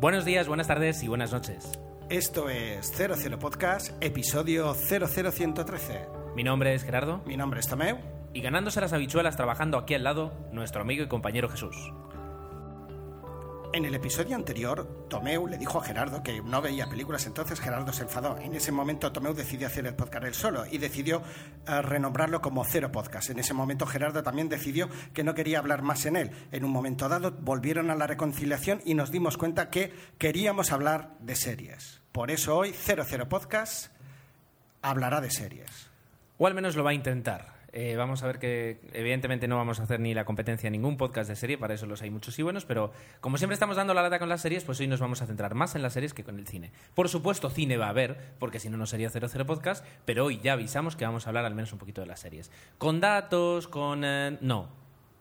Buenos días, buenas tardes y buenas noches. Esto es 00 Podcast, episodio 00113. Mi nombre es Gerardo Mi nombre es Tomeu. y ganándose las habichuelas trabajando aquí al lado, nuestro amigo y compañero Jesús. En el episodio anterior, Tomeu le dijo a Gerardo que no veía películas, entonces Gerardo se enfadó. En ese momento Tomeu decidió hacer el podcast él solo y decidió eh, renombrarlo como Cero Podcast. En ese momento Gerardo también decidió que no quería hablar más en él. En un momento dado volvieron a la reconciliación y nos dimos cuenta que queríamos hablar de series. Por eso hoy 00 Podcast hablará de series. O al menos lo va a intentar. Eh, vamos a ver que evidentemente no vamos a hacer ni la competencia en ningún podcast de serie, para eso los hay muchos y buenos, pero como siempre estamos dando la lata con las series, pues hoy nos vamos a centrar más en las series que con el cine. Por supuesto, cine va a haber, porque si no, no sería 00 podcast, pero hoy ya avisamos que vamos a hablar al menos un poquito de las series. Con datos, con... eh, no,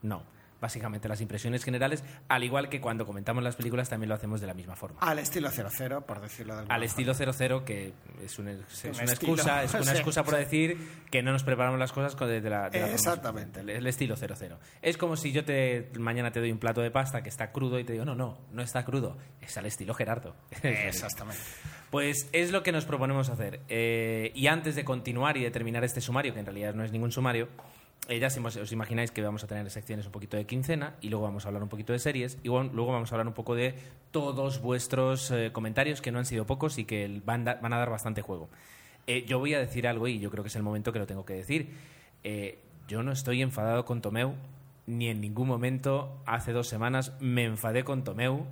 no. Básicamente las impresiones generales, al igual que cuando comentamos las películas, también lo hacemos de la misma forma. Al estilo 00, por decirlo de alguna Al estilo forma. 00, que es una, es excusa, es una excusa por decir que no nos preparamos las cosas de, la, de la forma Exactamente. El, estilo 00. Es como si yo te mañana te doy un plato de pasta que está crudo y te digo, no, no, no está crudo, es al estilo Gerardo. Exactamente. Pues es lo que nos proponemos hacer. Eh, y antes de continuar y de terminar este sumario, que en realidad no es ningún sumario, ya si os, imagináis que vamos a tener secciones un poquito de quincena y luego vamos a hablar un poquito de series y luego vamos a hablar un poco de todos vuestros eh, comentarios, que no han sido pocos y que van, van a dar bastante juego. Eh, yo voy a decir algo y yo creo que es el momento que lo tengo que decir. Eh, yo no estoy enfadado con Tomeu, ni en ningún momento hace dos semanas me enfadé con Tomeu.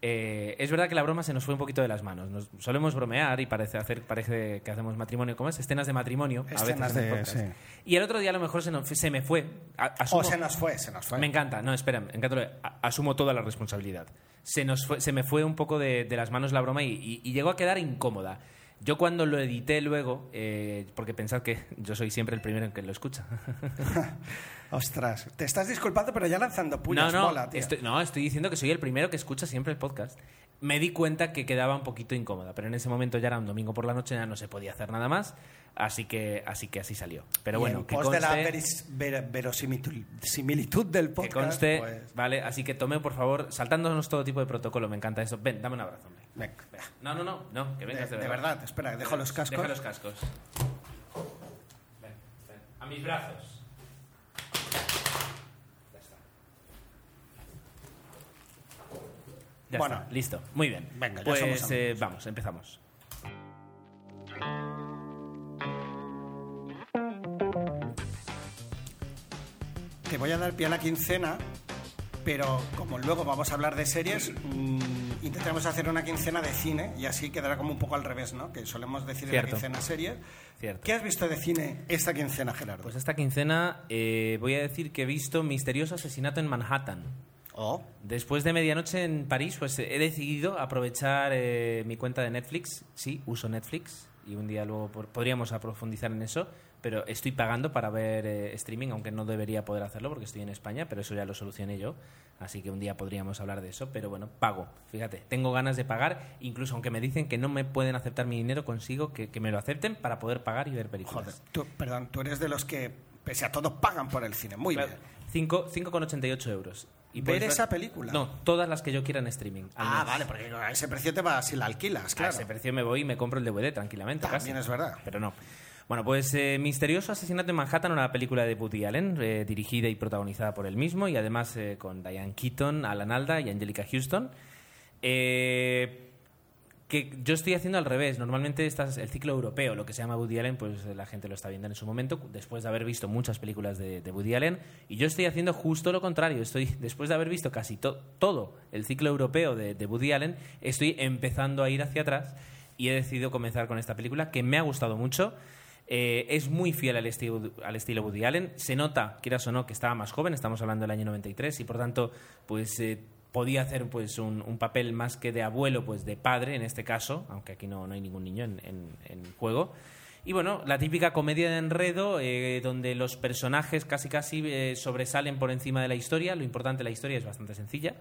Eh, es verdad que la broma se nos fue un poquito de las manos. Nos solemos bromear y parece, hacer, parece que hacemos matrimonio. ¿Cómo es? Escenas de matrimonio. a Escenas veces de- sí. Y el otro día a lo mejor se, nos- se me fue. Asumo- O se nos fue, se nos fue. me encanta, no, espera, me encanta. Asumo toda la responsabilidad. Se, nos fue, se me fue un poco de, de las manos la broma y, y- y llegó a quedar incómoda. Yo cuando lo edité luego, eh, porque pensad que yo soy siempre el primero en que lo escucha. Ostras, te estás disculpando, pero ya lanzando puñas no, no, bola, tío. estoy, no, estoy diciendo que soy el primero que escucha siempre el podcast. Me di cuenta que quedaba un poquito incómoda, pero en ese momento ya era un domingo por la noche, ya no se podía hacer nada más, así que así, que así salió. Pero Y bueno, en que pos de la conste- veris- ver- verosimilitud similitud del Que podcast, conste, pues, vale, así que tome por favor, saltándonos todo tipo de protocolo, me encanta eso. Ven, dame un abrazo, hombre. venga, venga. No, no, no, no, que De, vengas de, de verdad, espera, dejo los cascos. Deja los cascos. Ven, ven. A mis brazos. Ya está. Ya Bueno. está, listo. Muy bien. Venga, ya pues somos eh, vamos, empezamos. Te voy a dar pie a la quincena, pero como luego vamos a hablar de series, mm, intentaremos hacer una quincena de cine y así quedará como un poco al revés, ¿no? Que solemos decir en Cierto. la quincena series. Cierto. ¿Qué has visto de cine esta quincena, Gerardo? Pues esta quincena eh, voy a decir que he visto Misterioso Asesinato en Manhattan. Oh, Después de medianoche en París, pues he decidido aprovechar eh, mi cuenta de Netflix. Sí, uso Netflix y un día luego por- podríamos profundizar en eso, pero estoy pagando para ver eh, streaming, aunque no debería poder hacerlo porque estoy en España, pero eso ya lo solucioné yo, así que un día podríamos hablar de eso, pero bueno, pago, fíjate, tengo ganas de pagar, incluso aunque me dicen que no me pueden aceptar mi dinero, consigo que, que me lo acepten para poder pagar y ver películas. joder. Tú, perdón, tú eres de los que, pese a todo, pagan por el cine. Muy Claro, bien. cinco- 5,88 euros. Y ¿Ver esa película? No, todas las que yo quiera en streaming. Ah, vale, porque a ese precio te vas si la alquilas, A claro. ese precio me voy y me compro el DVD tranquilamente. También casi. es verdad. Pero no. Bueno, pues eh, Misterioso Asesinato en Manhattan, una película de Woody Allen, eh, dirigida y protagonizada por él mismo, y además eh, con Diane Keaton, Alan Alda y Angelica Houston. Eh, que yo estoy haciendo al revés. Normalmente esta es el ciclo europeo, lo que se llama Woody Allen, pues la gente lo está viendo en su momento, después de haber visto muchas películas de, de Woody Allen. Y yo estoy haciendo justo lo contrario. Estoy, después de haber visto casi to- todo el ciclo europeo de, de Woody Allen, estoy empezando a ir hacia atrás y he decidido comenzar con esta película que me ha gustado mucho. Eh, es muy fiel al estilo, al estilo Woody Allen. Se nota, quieras o no, que estaba más joven. Estamos hablando del año 93 y por tanto, pues eh, podía hacer pues un, papel más que de abuelo, pues de padre en este caso, aunque aquí no, no hay ningún niño en, juego. Y bueno, la típica comedia de enredo, eh, donde los personajes casi casi eh, sobresalen por encima de la historia. Lo importante la historia es bastante sencilla.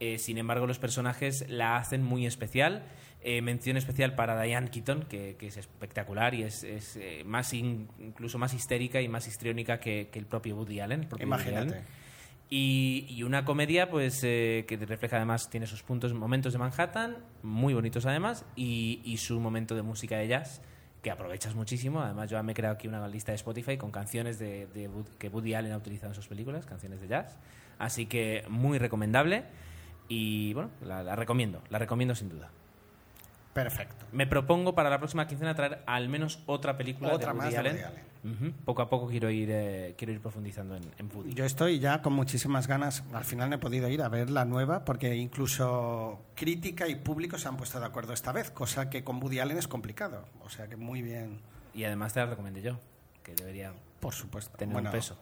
Eh, sin embargo, los personajes la hacen muy especial. Eh, mención especial para Diane Keaton, que, es espectacular y es, es, más in- incluso más histérica y más histriónica que, el propio Woody Allen. el propio Imagínate. Y, y una comedia pues eh, que refleja además, tiene sus puntos, momentos de Manhattan, muy bonitos además, y, y su momento de música de jazz, que aprovechas muchísimo. Además yo me he creado aquí una lista de Spotify con canciones de, que Woody Allen ha utilizado en sus películas, canciones de jazz. Así que muy recomendable y bueno, la, la recomiendo, la recomiendo sin duda. Perfecto. Me propongo para la próxima quincena traer al menos otra película Otra de Woody más de. Woody Allen. Ujú. Poco a poco quiero ir, eh, quiero ir profundizando en, en Woody. Yo estoy ya con muchísimas ganas. Al final no he podido ir a ver la nueva porque incluso crítica y público se han puesto de acuerdo esta vez, cosa que con Woody Allen es complicado. O sea que muy bien, Y además te la recomendé yo, que debería por supuesto. tener Bueno, un peso,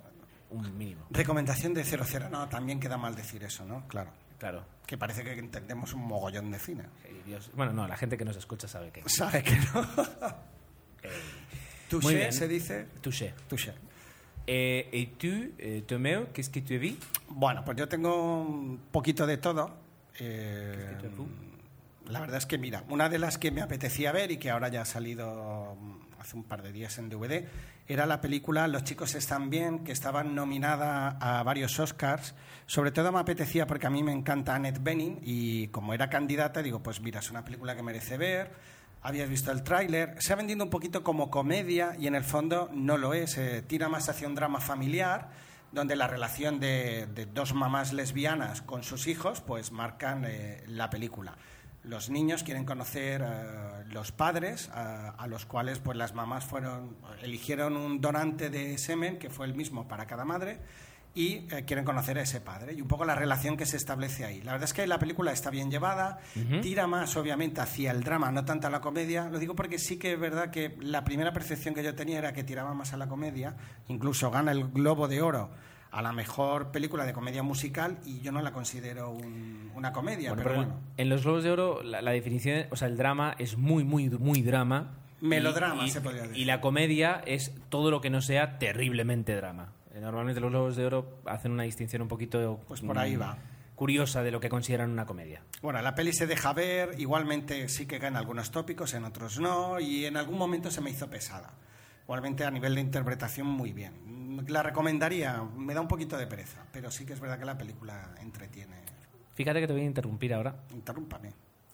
un mínimo. Recomendación de 00. No, también queda mal decir eso, ¿no? Claro. Claro. Que parece que entendemos un mogollón de cine. Eh, Dios- Bueno, no, la gente que nos escucha sabe que. Sabe que no. Muy Touché bien. se dice. Touché. Touché. Eh, ¿Y tú, eh, Tomeo, qu'est-ce que tu as vu Bueno, pues yo tengo un poquito de todo. Eh, ¿Qué te tú? la verdad es que, mira, una de las que me apetecía ver y que ahora ya ha salido mm, hace un par de días en DVD era la película Los chicos están bien, que estaba nominada a varios Oscars. Sobre todo me apetecía porque a mí me encanta Annette Bening y como era candidata, digo, pues mira, es una película que merece ver. Habías visto el tráiler, se ha vendido un poquito como comedia y en el fondo no lo es, eh, tira más hacia un drama familiar donde la relación de, de dos mamás lesbianas con sus hijos pues marcan eh, la película. Los niños quieren conocer eh, los padres a, los cuales pues las mamás fueron eligieron un donante de semen que fue el mismo para cada madre y eh, quieren conocer a ese padre y un poco la relación que se establece ahí. La verdad es que la película está bien llevada, tira más obviamente hacia el drama, no tanto a la comedia. Lo digo porque sí que es verdad que la primera percepción que yo tenía era que tiraba más a la comedia, incluso gana el Globo de Oro a la mejor película de comedia musical y yo no la considero un- una comedia, Bueno, pero pero bueno. En los Globos de Oro, la, la definición, o sea, el drama es muy, muy, muy drama. Melodrama, Y- y- se podría decir. Y la comedia es todo lo que no sea terriblemente drama. Eh, Normalmente los Globos de Oro hacen una distinción un poquito. Pues por ahí mm, va. Curiosa de lo que consideran una comedia. Bueno, la peli se deja ver, igualmente sí que caen algunos tópicos, en otros no, y en algún momento se me hizo pesada. Igualmente a nivel de interpretación muy bien. La recomendaría, me da un poquito de pereza, pero sí que es verdad que la película entretiene. Fíjate que te voy a interrumpir ahora. Interrúmpame.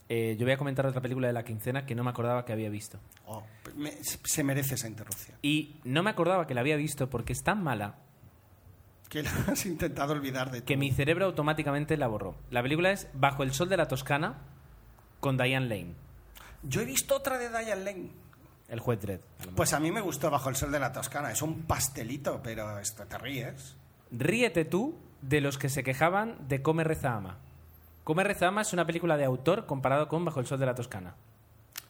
Eh, yo voy a comentar otra película de la quincena que no me acordaba que había visto. Oh, me- se merece esa interrupción. Y no me acordaba que la había visto porque es tan mala Que lo has intentado olvidar de que tú. mi cerebro automáticamente la borró. La película es Bajo el sol de la Toscana con Diane Lane, Yo he visto otra de Diane Lane. el juez Dredd. Pues a mí me gustó Bajo el Sol de la Toscana. Es un pastelito, pero esto te ríes. Ríete tú de los que se quejaban de Come Reza Ama. Come Reza Ama es una película de autor comparado con Bajo el sol de la Toscana.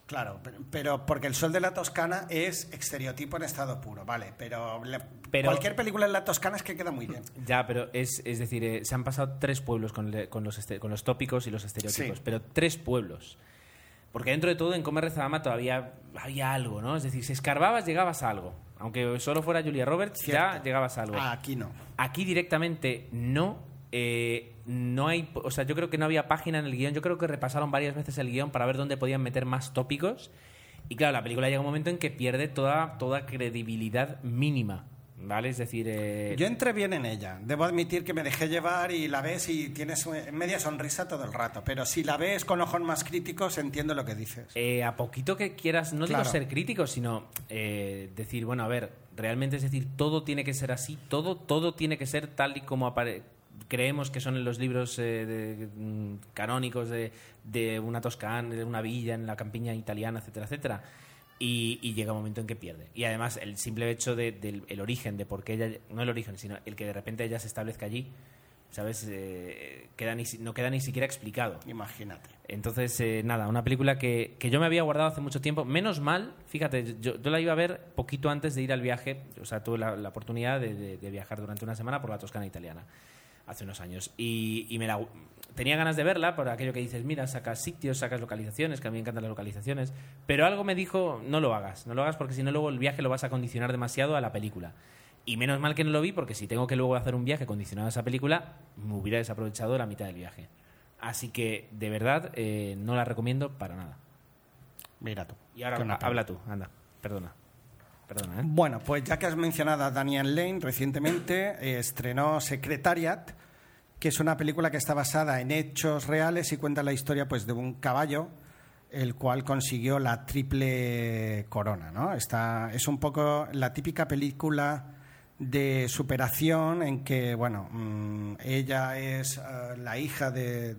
Claro, pero, pero porque el sol de la Toscana es estereotipo en estado puro, vale, pero, la- Pero- cualquier película en la Toscana es que queda muy bien. Ya, pero es, es decir, eh, se han pasado tres pueblos con, le- con los, este- con los tópicos y los estereotipos, Sí. pero tres pueblos. Porque dentro de todo, en Come Reza Ama todavía había algo, ¿no? Es decir, si escarbabas, llegabas a algo. Aunque solo fuera Julia Roberts, ya llegabas a algo. Ah, aquí no. Aquí directamente no. eh, no hay. O sea, yo creo que no había página en el guion. Yo creo que repasaron varias veces el guion para ver dónde podían meter más tópicos. Y claro, la película llega un momento en que pierde toda, toda credibilidad mínima. ¿Vale? Es decir. eh, Yo entré bien en ella. Debo admitir que me dejé llevar y la ves y tienes media sonrisa todo el rato. Pero si la ves con ojos más críticos, entiendo lo que dices. eh, a poquito que quieras, no digo ser crítico, sino eh, decir, bueno, a ver, realmente es decir, todo tiene que ser así, todo, todo tiene que ser tal y como apare- creemos que son en los libros eh, de- mm, canónicos de, de una Toscana, de una villa en la campiña italiana, etcétera, etcétera. Y, y llega un momento en que pierde. Y además, el simple hecho de- del el origen, de por qué ella, no el origen, sino el que de repente ella se establezca allí, ¿sabes? Eh, queda ni no queda ni siquiera explicado. Imagínate. Entonces, eh, nada, una película que, que yo me había guardado hace mucho tiempo. Menos mal, fíjate, yo, yo la iba a ver poquito antes de ir al viaje. O sea, tuve la, la oportunidad de, de- de viajar durante una semana por la Toscana italiana, hace unos años. Y, y me la, tenía ganas de verla por aquello que dices, mira, sacas sitios, sacas localizaciones, que a mí me encantan las localizaciones. Pero algo me dijo, no lo hagas, no lo hagas porque si no luego el viaje lo vas a condicionar demasiado a la película. Y menos mal que no lo vi porque si tengo que luego hacer un viaje condicionado a esa película, me hubiera desaprovechado la mitad del viaje. Así que, de verdad, eh, no la recomiendo para nada. Mira tú. Y ahora habla tú, anda, perdona. ¿Eh? Bueno, pues ya que has mencionado a Daniel Lane, recientemente eh, estrenó Secretariat, que es una película que está basada en hechos reales y cuenta la historia pues, de un caballo el cual consiguió la triple corona. ¿no? Está, es un poco la típica película de superación en que, bueno, mm, ella es eh, la hija de,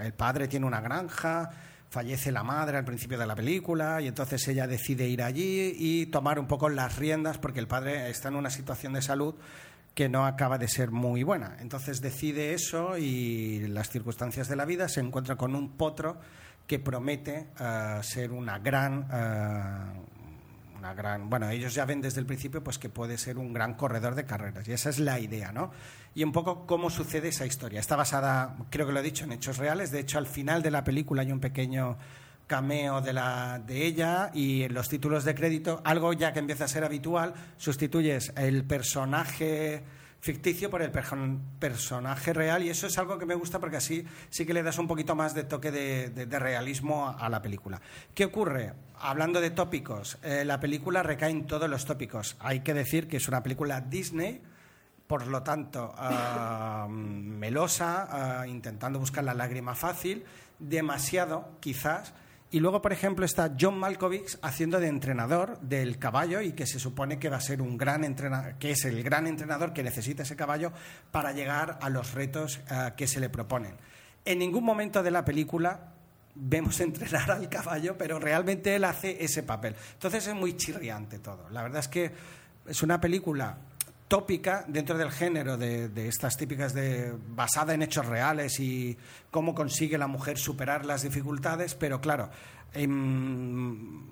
El padre tiene una granja, fallece la madre al principio de la película y entonces ella decide ir allí y tomar un poco las riendas porque el padre está en una situación de salud que no acaba de ser muy buena. Entonces decide eso y las circunstancias de la vida se encuentra con un potro que promete eh, ser una gran eh, una gran, bueno, ellos ya ven desde el principio pues que puede ser un gran corredor de carreras y esa es la idea, ¿no? Y un poco cómo sucede esa historia. Está basada, creo que lo he dicho, en hechos reales. De hecho, al final de la película hay un pequeño cameo de, la, de ella y en los títulos de crédito, algo ya que empieza a ser habitual, sustituyes el personaje ficticio por el personaje real y eso es algo que me gusta porque así sí que le das un poquito más de toque de, realismo a, la película. ¿Qué ocurre? Hablando de tópicos, eh, la película recae en todos los tópicos. Hay que decir que es una película Disney, por lo tanto, ah, melosa, ah, intentando buscar la lágrima fácil, demasiado quizás y luego, por ejemplo, está John Malkovich haciendo de entrenador del caballo y que se supone que va a ser un gran entrenador, que es el gran entrenador que necesita ese caballo para llegar a los retos eh, que se le proponen. En ningún momento de la película vemos entrenar al caballo, pero realmente él hace ese papel. Entonces es muy chirriante todo. La verdad es que es una película tópica dentro del género de, estas típicas de basada en hechos reales y cómo consigue la mujer superar las dificultades, pero claro, em,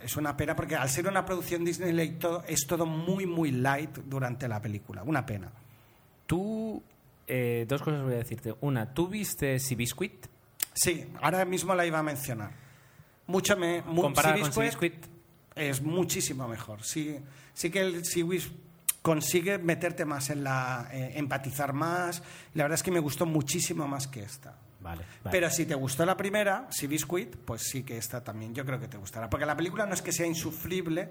es una pena porque al ser una producción Disney es todo muy muy light durante la película, una pena. Tú eh, dos cosas voy a decirte. Una, ¿tú viste Biscuit? Sí, ahora mismo la iba a mencionar. Mucho me, Comparada con Biscuit es muchísimo mejor. Sí, sí que el consigue meterte más en la. Eh, empatizar más. La verdad es que me gustó muchísimo más que esta. Vale, Pero si te gustó la primera, si Biscuit, pues sí que esta también yo creo que te gustará. Porque la película no es que sea insufrible,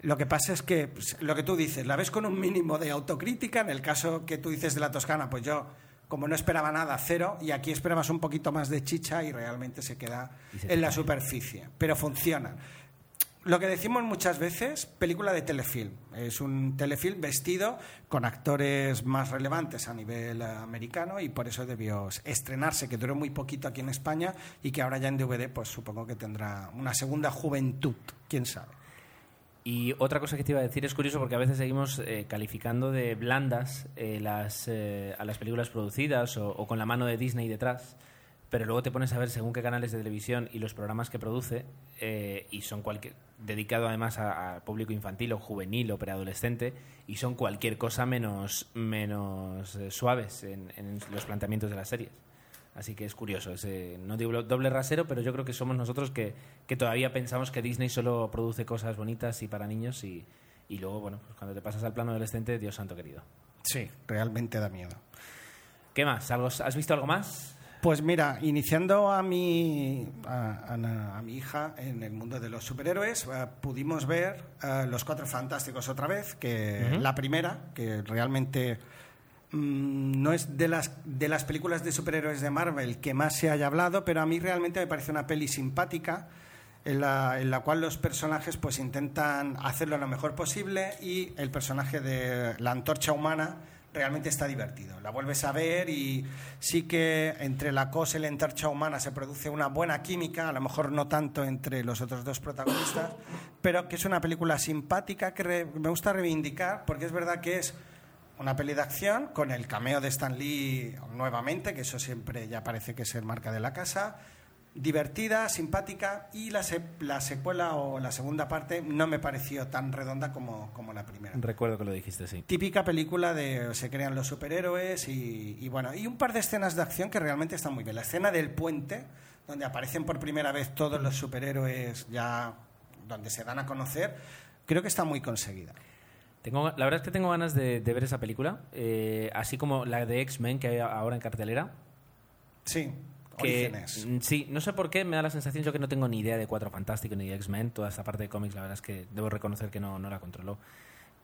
lo que pasa es que pues, lo que tú dices, la ves con un mínimo de autocrítica. En el caso que tú dices de la Toscana, pues yo, como no esperaba nada, cero. Y aquí esperabas un poquito más de chicha y realmente se queda en la superficie. Pero funciona lo que decimos muchas veces, película de telefilm. Es un telefilm vestido con actores más relevantes a nivel americano y por eso debió estrenarse, que duró muy poquito aquí en España y que ahora ya en DVD pues supongo que tendrá una segunda juventud, quién sabe. Y otra cosa que te iba a decir es curioso porque a veces seguimos eh, calificando de blandas eh, las, eh, a las películas producidas o, o, con la mano de Disney detrás pero luego te pones a ver según qué canales de televisión y los programas que produce, eh, y son cualquier, dedicado además a, público infantil o juvenil o preadolescente, y son cualquier cosa menos, menos eh, suaves en, los planteamientos de las series. Así que es curioso, ese, no digo doble rasero, pero yo creo que somos nosotros que, que, todavía pensamos que Disney solo produce cosas bonitas y para niños y, y luego, bueno, pues cuando te pasas al plano adolescente, Dios santo querido. Sí, realmente da miedo. ¿Qué más? ¿Has visto algo más? Pues mira, iniciando a mi, a, mi hija en el mundo de los superhéroes, eh, pudimos ver eh, Los Cuatro Fantásticos otra vez, que la primera, que realmente mm, no es de las, de las películas de superhéroes de Marvel que más se haya hablado, pero a mí realmente me parece una peli simpática. En la, en la, cual los personajes pues intentan hacerlo lo mejor posible y el personaje de la antorcha humana realmente está divertido. La vuelves a ver y sí que entre la cosa y la entorcha humana se produce una buena química, a lo mejor no tanto entre los otros dos protagonistas, pero que es una película simpática que me gusta reivindicar porque es verdad que es una peli de acción con el cameo de Stan Lee nuevamente, que eso siempre ya parece que es marca de la casa divertida, simpática y la, la, secuela o la segunda parte no me pareció tan redonda como, como, la primera. Recuerdo que lo dijiste, sí. Típica película de se crean los superhéroes y, y, bueno, y un par de escenas de acción que realmente están muy bien. La escena del puente, donde aparecen por primera vez todos los superhéroes ya donde se dan a conocer, creo que está muy conseguida. Tengo, la verdad es que tengo ganas de, ver esa película, eh, así como la de X-Men que hay ahora en cartelera. Sí, Mm, sí, no sé por qué me da la sensación yo que no tengo ni idea de Cuatro Fantásticos ni de X-Men. Toda esta parte de cómics, la verdad es que debo reconocer que no, no la controlo.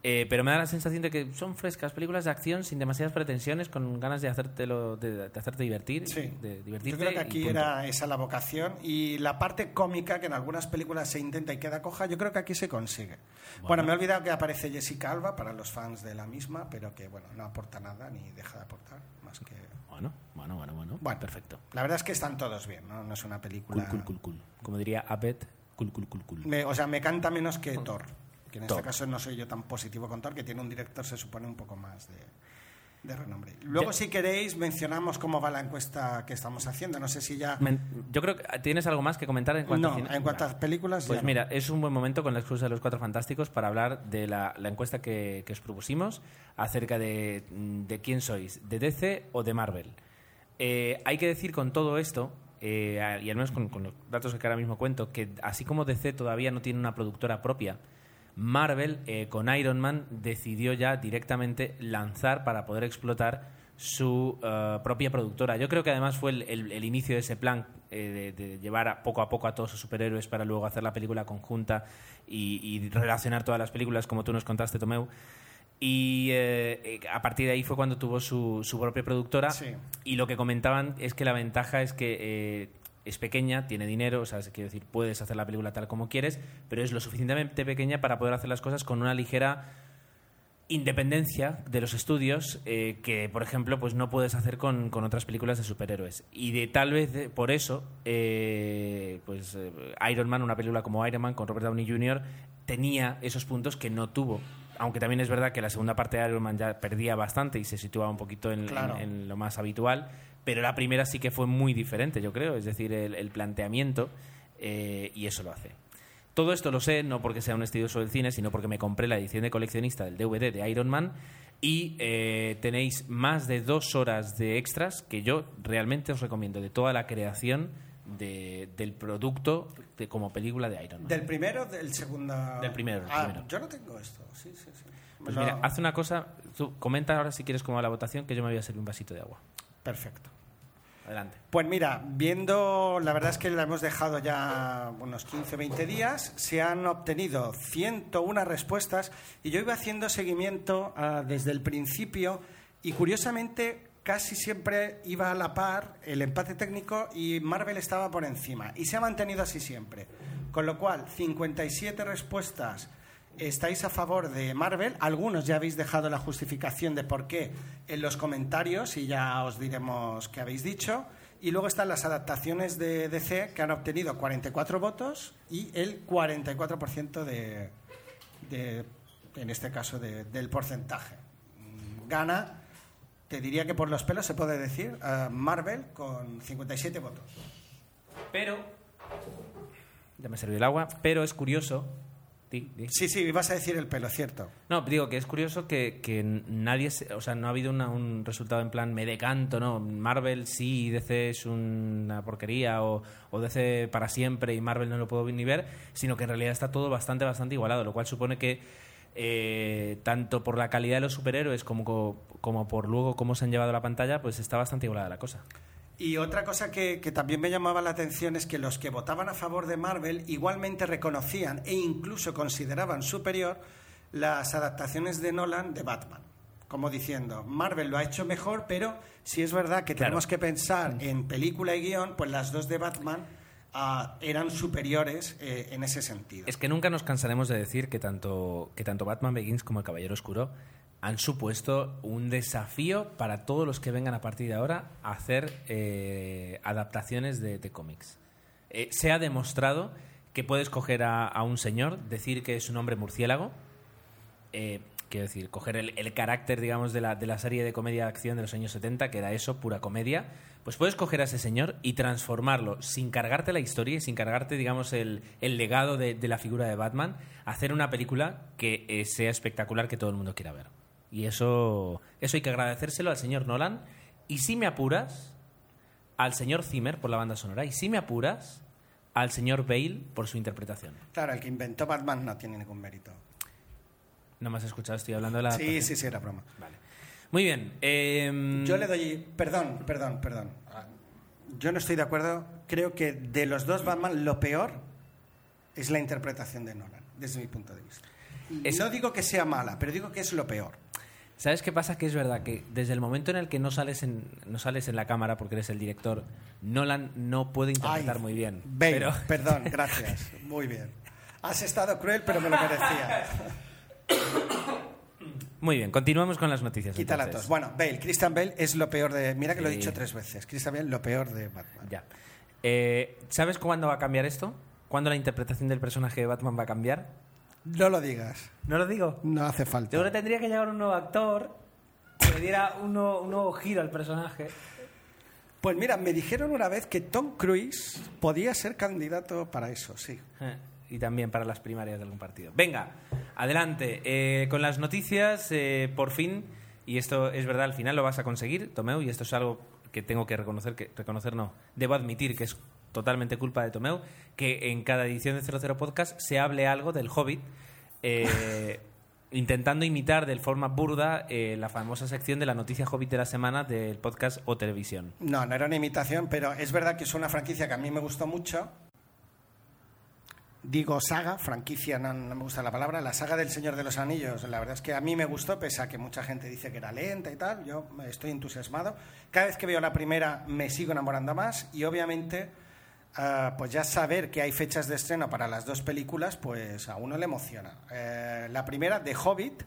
Eh, pero me da la sensación de que son frescas películas de acción sin demasiadas pretensiones, con ganas de, hacértelo, de, de hacerte divertir. Sí. De Yo divertirte creo que aquí era esa la vocación y la parte cómica que en algunas películas se intenta y queda coja, yo creo que aquí se consigue. Bueno, me he olvidado que aparece Jessica Alba para los fans de la misma, pero que bueno, no aporta nada ni deja de aportar más que Bueno, bueno, bueno, bueno. Bueno. Perfecto. La verdad es que están todos bien, ¿no? No es una Cool, película cool, cool, cool. Como diría Abed, cool, cool, cool, cool. Me- o sea, me canta menos que Thor. Que en Thor. este caso no soy yo tan positivo con Thor, que tiene un director, se supone, un poco más de, de renombre. Luego, Ya- si queréis, mencionamos cómo va la encuesta que estamos haciendo. No sé si ya. Men- Yo creo que tienes algo más que comentar en cuanto no, a cine? en cuanto a películas. Pues ya no. mira, es un buen momento con la excusa de los Cuatro Fantásticos para hablar de la, la encuesta que, que os propusimos acerca de, de quién sois, de DC o de Marvel. Eh, hay que decir con todo esto, eh, y al menos con, con los datos que ahora mismo cuento, que así como DC todavía no tiene una productora propia, Marvel eh, con Iron Man decidió ya directamente lanzar para poder explotar su eh, propia productora. Yo creo que además fue el, el- el inicio de ese plan eh, de, de llevar a- poco a poco a todos sus superhéroes para luego hacer la película conjunta y, y relacionar todas las películas como tú nos contaste, Tomeu. Y eh, a partir de ahí fue cuando tuvo su, su propia productora. Sí. Y lo que comentaban es que la ventaja es que eh, es pequeña, tiene dinero, o sea, se quiere decir, puedes hacer la película tal como quieres, pero es lo suficientemente pequeña para poder hacer las cosas con una ligera independencia de los estudios eh, que, por ejemplo, pues no puedes hacer con, con otras películas de superhéroes. Y de tal vez de- por eso, eh, pues eh, Iron Man, una película como Iron Man con Robert Downey Jr., tenía esos puntos que no tuvo. Aunque también es verdad que la segunda parte de Iron Man ya perdía bastante y se situaba un poquito en, Claro. en- en lo más habitual, pero la primera sí que fue muy diferente, yo creo. Es decir, el, el planteamiento eh, y eso lo hace. Todo esto lo sé no porque sea un estudioso del cine, sino porque me compré la edición de coleccionista del DVD de Iron Man y eh, tenéis más de dos horas de extras que yo realmente os recomiendo de toda la creación de- del producto de, como película de Iron Man. ¿Del primero o del segundo? Del primero, Ah, primero. yo no tengo esto. Sí, sí, sí. Pues mira, haz una cosa, tú comenta ahora si quieres cómo va la votación, que yo me voy a servir un vasito de agua. Perfecto. Pues mira, viendo, la verdad es que la hemos dejado ya unos 15, 20 días, se han obtenido 101 respuestas y yo iba haciendo seguimiento ah, desde el principio y curiosamente casi siempre iba a la par el empate técnico y Marvel estaba por encima y se ha mantenido así siempre. Con lo cual, 57 respuestas estáis a favor de Marvel. Algunos ya habéis dejado la justificación de por qué en los comentarios y ya os diremos qué habéis dicho. Y luego están las adaptaciones de DC que han obtenido 44 votos y el 44% de, de, en este caso, de- del porcentaje. Gana, te diría que por los pelos se puede decir, eh, Marvel con 57 votos. Pero, ya me servido el agua, pero es curioso. Di, di. Sí, sí, vas a decir el pelo, cierto. No, digo que es curioso que, que nadie, se- o sea, no ha habido una- un resultado en plan me decanto, ¿no? Marvel sí, DC es una porquería o, o DC para siempre y Marvel no lo puedo ni ver, sino que en realidad está todo bastante, bastante igualado, lo cual supone que eh, tanto por la calidad de los superhéroes como, co- como por luego cómo se han llevado a la pantalla, pues está bastante igualada la cosa. Y otra cosa que, que también me llamaba la atención es que los que votaban a favor de Marvel igualmente reconocían e incluso consideraban superior las adaptaciones de Nolan de Batman. Como diciendo, Marvel lo ha hecho mejor, pero si es verdad que Claro. tenemos que pensar en película y guion, pues las dos de Batman ah, eran superiores eh, en ese sentido. Es que nunca nos cansaremos de decir que tanto, que tanto Batman Begins como El Caballero Oscuro han supuesto un desafío para todos los que vengan a partir de ahora a hacer eh, adaptaciones de, de cómics. Eh, se ha demostrado que puedes coger a, un señor, decir que es un hombre murciélago, eh, quiero decir, coger el, el carácter, digamos, de la, de la serie de comedia de acción de los años 70, que era eso, pura comedia, pues puedes coger a ese señor y transformarlo sin cargarte la historia y sin cargarte, digamos, el, el legado de, de la figura de Batman, hacer una película que eh, sea espectacular, que todo el mundo quiera ver. Y eso, eso hay que agradecérselo al señor Nolan. Y si me apuras, al señor Zimmer por la banda sonora. Y si me apuras, al señor Bale por su interpretación. Claro, el que inventó Batman no tiene ningún mérito. No me has escuchado, estoy hablando de la... Sí, sí, sí, era broma. Vale. Muy bien. em, Yo le doy. Perdón, perdón, perdón. Yo no estoy de acuerdo. Creo que de los dos Batman, lo peor es la interpretación de Nolan, desde mi punto de vista. Es- No digo que sea mala, pero digo que es lo peor. ¿Sabes qué pasa? Que es verdad que desde el momento en el que no sales en, no sales en la cámara porque eres el director, Nolan no puede interpretar Ay, muy bien. Bale, Pero, perdón, gracias. Muy bien. Has estado cruel, pero me lo merecía. muy bien, continuamos con las noticias. Quítala tos. Bueno, Bale, Christian Bale es lo peor de. Mira que lo he dicho tres veces. Christian Bale, lo peor de Batman. Ya. Eh, ¿Sabes cuándo va a cambiar esto? ¿Cuándo la interpretación del personaje de Batman va a cambiar? No lo digas. No lo digo. No hace Yo falta. creo que tendría que llegar un nuevo actor que le diera un nuevo, un nuevo giro al personaje. Pues mira, me dijeron una vez que Tom Cruise podía ser candidato para eso, sí. Eh, Y también para las primarias de algún partido. Venga, adelante. Eh, con las noticias, eh, por fin, y esto es verdad, al final lo vas a conseguir, Tomeu, y esto es algo que tengo que reconocer, que reconocer no, debo admitir que es totalmente culpa de Tomeu, que en cada edición de 00 Podcast se hable algo del Hobbit, eh, intentando imitar de forma burda eh, la famosa sección de la noticia Hobbit de la semana del podcast o televisión. No, no era una imitación, pero es verdad que es una franquicia que a mí me gustó mucho. Digo saga, franquicia, no, no me gusta la palabra. La saga del Señor de los Anillos, la verdad es que a mí me gustó, pese a que mucha gente dice que era lenta y tal. Yo estoy entusiasmado. Cada vez que veo la primera me sigo enamorando más y obviamente, ah, pues ya saber que hay fechas de estreno para las dos películas, pues a uno le emociona. Eh, la primera, de Hobbit,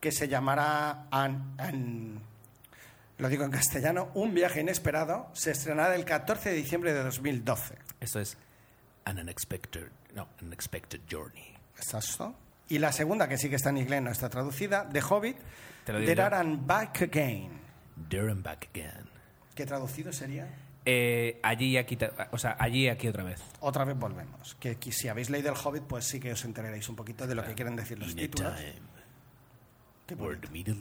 que se llamará An- An- lo digo en castellano, Un viaje inesperado, se estrenará el 14 de diciembre de 2012. Esto es An Unexpected, no, Unexpected Journey. Exacto. Y la segunda, que sí que está en inglés, no está traducida, The Hobbit, There and Back Again. There and Back Again. ¿Qué traducido sería? Eh, allí y aquí, o sea, allí y aquí otra vez. Otra vez volvemos. Que, que si habéis leído El Hobbit, pues sí que os enteraréis un poquito de lo que quieren decir los In títulos. time Qué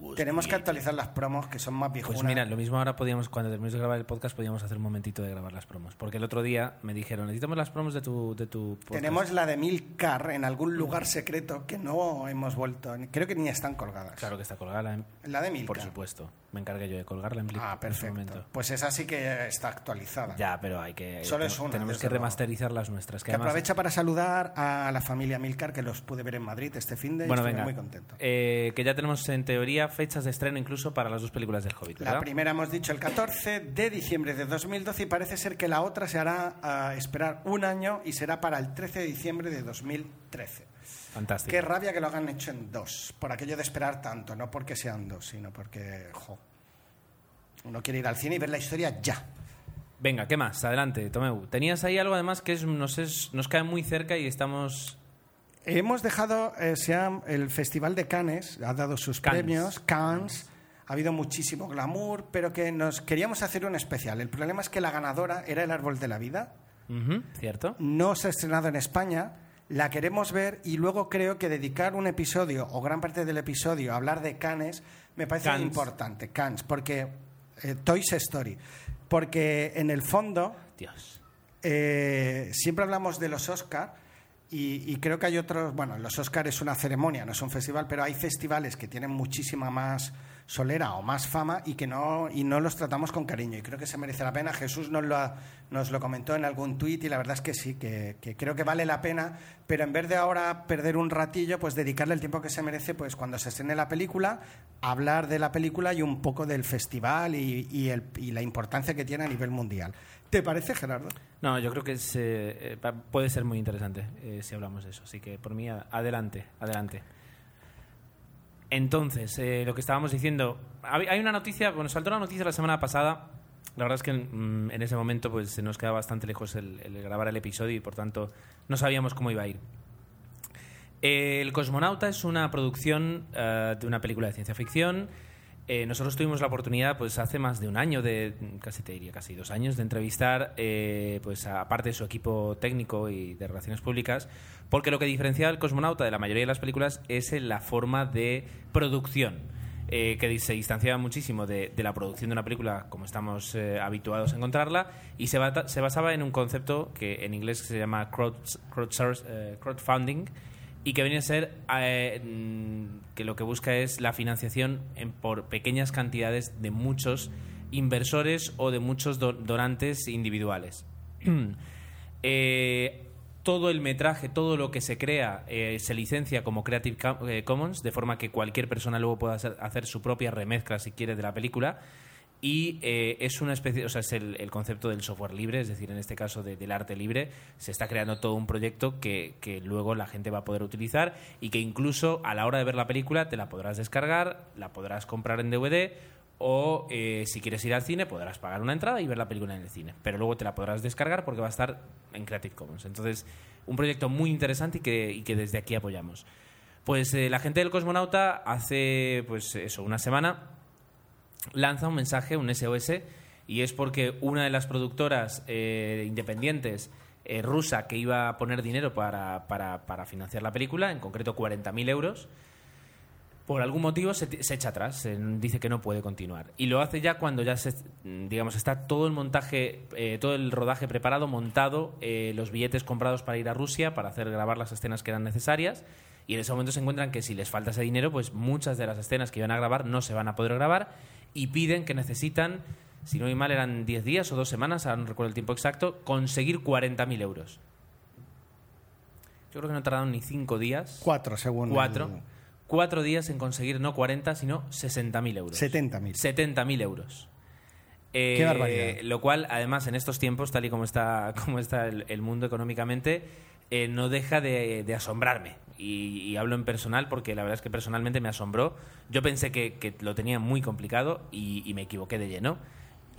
was Tenemos que actualizar las promos, que son más viejunas. Pues mira, lo mismo ahora podíamos, cuando terminemos de grabar el podcast, podíamos hacer un momentito de grabar las promos. Porque el otro día me dijeron, necesitamos las promos de tu, de tu podcast. Tenemos la de Milcar en algún lugar secreto que no hemos vuelto. Creo que ni están colgadas. Claro que está colgada. la- La de Milcar. Por supuesto. Me encargué yo de colgarla en, Ah, en este perfecto. momento. Pues esa sí que está actualizada. Ya, pero hay que... Solo es una, Tenemos que remasterizar las nuestras. Que Que además- aprovecha para saludar a la familia Milcar, que los pude ver en Madrid este fin de y Bueno, estuve venga. muy contento. Eh, que ya tenemos en teoría fechas de estreno incluso para las dos películas del Hobbit, La primera hemos dicho el 14 de diciembre de 2012 y parece ser que la otra se hará a esperar un año y será para el 13 de diciembre de 2013. Fantástico. Qué rabia que lo hagan hecho en dos, por aquello de esperar tanto, no porque sean dos, sino porque, jo, uno quiere ir al cine y ver la historia ya. Venga, ¿qué más? Adelante, Tomeu. Tenías ahí algo además que es, nos, es- nos cae muy cerca y estamos... Hemos dejado, eh, se ha- el Festival de Cannes ha dado sus Cannes. premios, Cannes, ha habido muchísimo glamour, pero que nos queríamos hacer un especial. El problema es que la ganadora era El Árbol de la Vida, ¿Cierto? no se ha estrenado en España, la queremos ver y luego creo que dedicar un episodio o gran parte del episodio a hablar de Cannes me parece Cannes. importante, Cannes, porque eh, Toys Story, porque en el fondo Dios. eh, siempre hablamos de los Oscar y, creo que hay otros, bueno, los Oscar es una ceremonia, no es un festival, pero hay festivales que tienen muchísima más solera o más fama y que no y no los tratamos con cariño y creo que se merece la pena. Jesús nos lo, nos lo comentó en algún tuit y la verdad es que sí, que, que creo que vale la pena, pero en vez de ahora perder un ratillo, pues dedicarle el tiempo que se merece, pues cuando se estrene la película, hablar de la película y un poco del festival y, y el- y la importancia que tiene a nivel mundial. ¿Te parece, Gerardo? No, yo creo que es, eh, eh, puede ser muy interesante eh, si hablamos de eso. Así que por mí, adelante, adelante. Entonces, lo que estábamos diciendo, hay una noticia, bueno, saltó una noticia la semana pasada. La verdad es que mm, en ese momento pues se nos queda bastante lejos el, el grabar el episodio y por tanto no sabíamos cómo iba a ir. El Cosmonauta es una producción eh, de una película de ciencia ficción. Eh, nosotros tuvimos la oportunidad, pues hace más de un año, de casi te diría casi dos años, de entrevistar, eh, pues a parte de su equipo técnico y de relaciones públicas, porque lo que diferencia al Cosmonauta de la mayoría de las películas es en la forma de producción. eh, que se distanciaba muchísimo de, la producción de una película como estamos eh, habituados a encontrarla y se, basaba en un concepto que en inglés se llama crowd, eh, crowdfunding y que viene a ser eh, mm, que lo que busca es la financiación en- por pequeñas cantidades de muchos inversores o de muchos do- donantes individuales. Eh, todo el metraje, todo lo que se crea, eh, se licencia como Creative Commons, de forma que cualquier persona luego pueda hacer, su propia remezcla, si quiere, de la película. Y eh, es una especie, o sea, es el, concepto del software libre, es decir, en este caso del arte libre, se está creando todo un proyecto que, luego la gente va a poder utilizar y que incluso a la hora de ver la película te la podrás descargar, la podrás comprar en DVD o eh, si quieres ir al cine podrás pagar una entrada y ver la película en el cine, pero luego te la podrás descargar porque va a estar en Creative Commons. Entonces, un proyecto muy interesante y que, y que desde aquí apoyamos. Pues eh, la gente del Cosmonauta hace, pues eso, una semana lanza un mensaje, un SOS, y es porque una de las productoras eh, independientes rusa que iba a poner dinero para, para, financiar la película, en concreto 40.000 euros, por algún motivo se, echa atrás, dice que no puede continuar. Y lo hace ya cuando ya se, digamos, está todo el montaje, eh, todo el rodaje preparado, montado, eh, los billetes comprados para ir a Rusia, para hacer grabar las escenas que eran necesarias. Y en ese momento se encuentran que si les falta ese dinero, pues muchas de las escenas que iban a grabar no se van a poder grabar y piden que necesitan, si no hay mal, eran 10 días o dos semanas, ahora no recuerdo el tiempo exacto, conseguir 40.000 euros. Yo creo que no tardaron ni 5 días. Cuatro, según. Cuatro cuatro días en conseguir no 40, sino 60.000 euros. 70.000. 70.000 euros. Eh, Qué barbaridad. Lo cual, además, en estos tiempos, tal y como está, como está el, mundo económicamente, eh, no deja de, asombrarme. Y, hablo en personal porque la verdad es que personalmente me asombró. Yo pensé que, lo tenía muy complicado y me equivoqué de lleno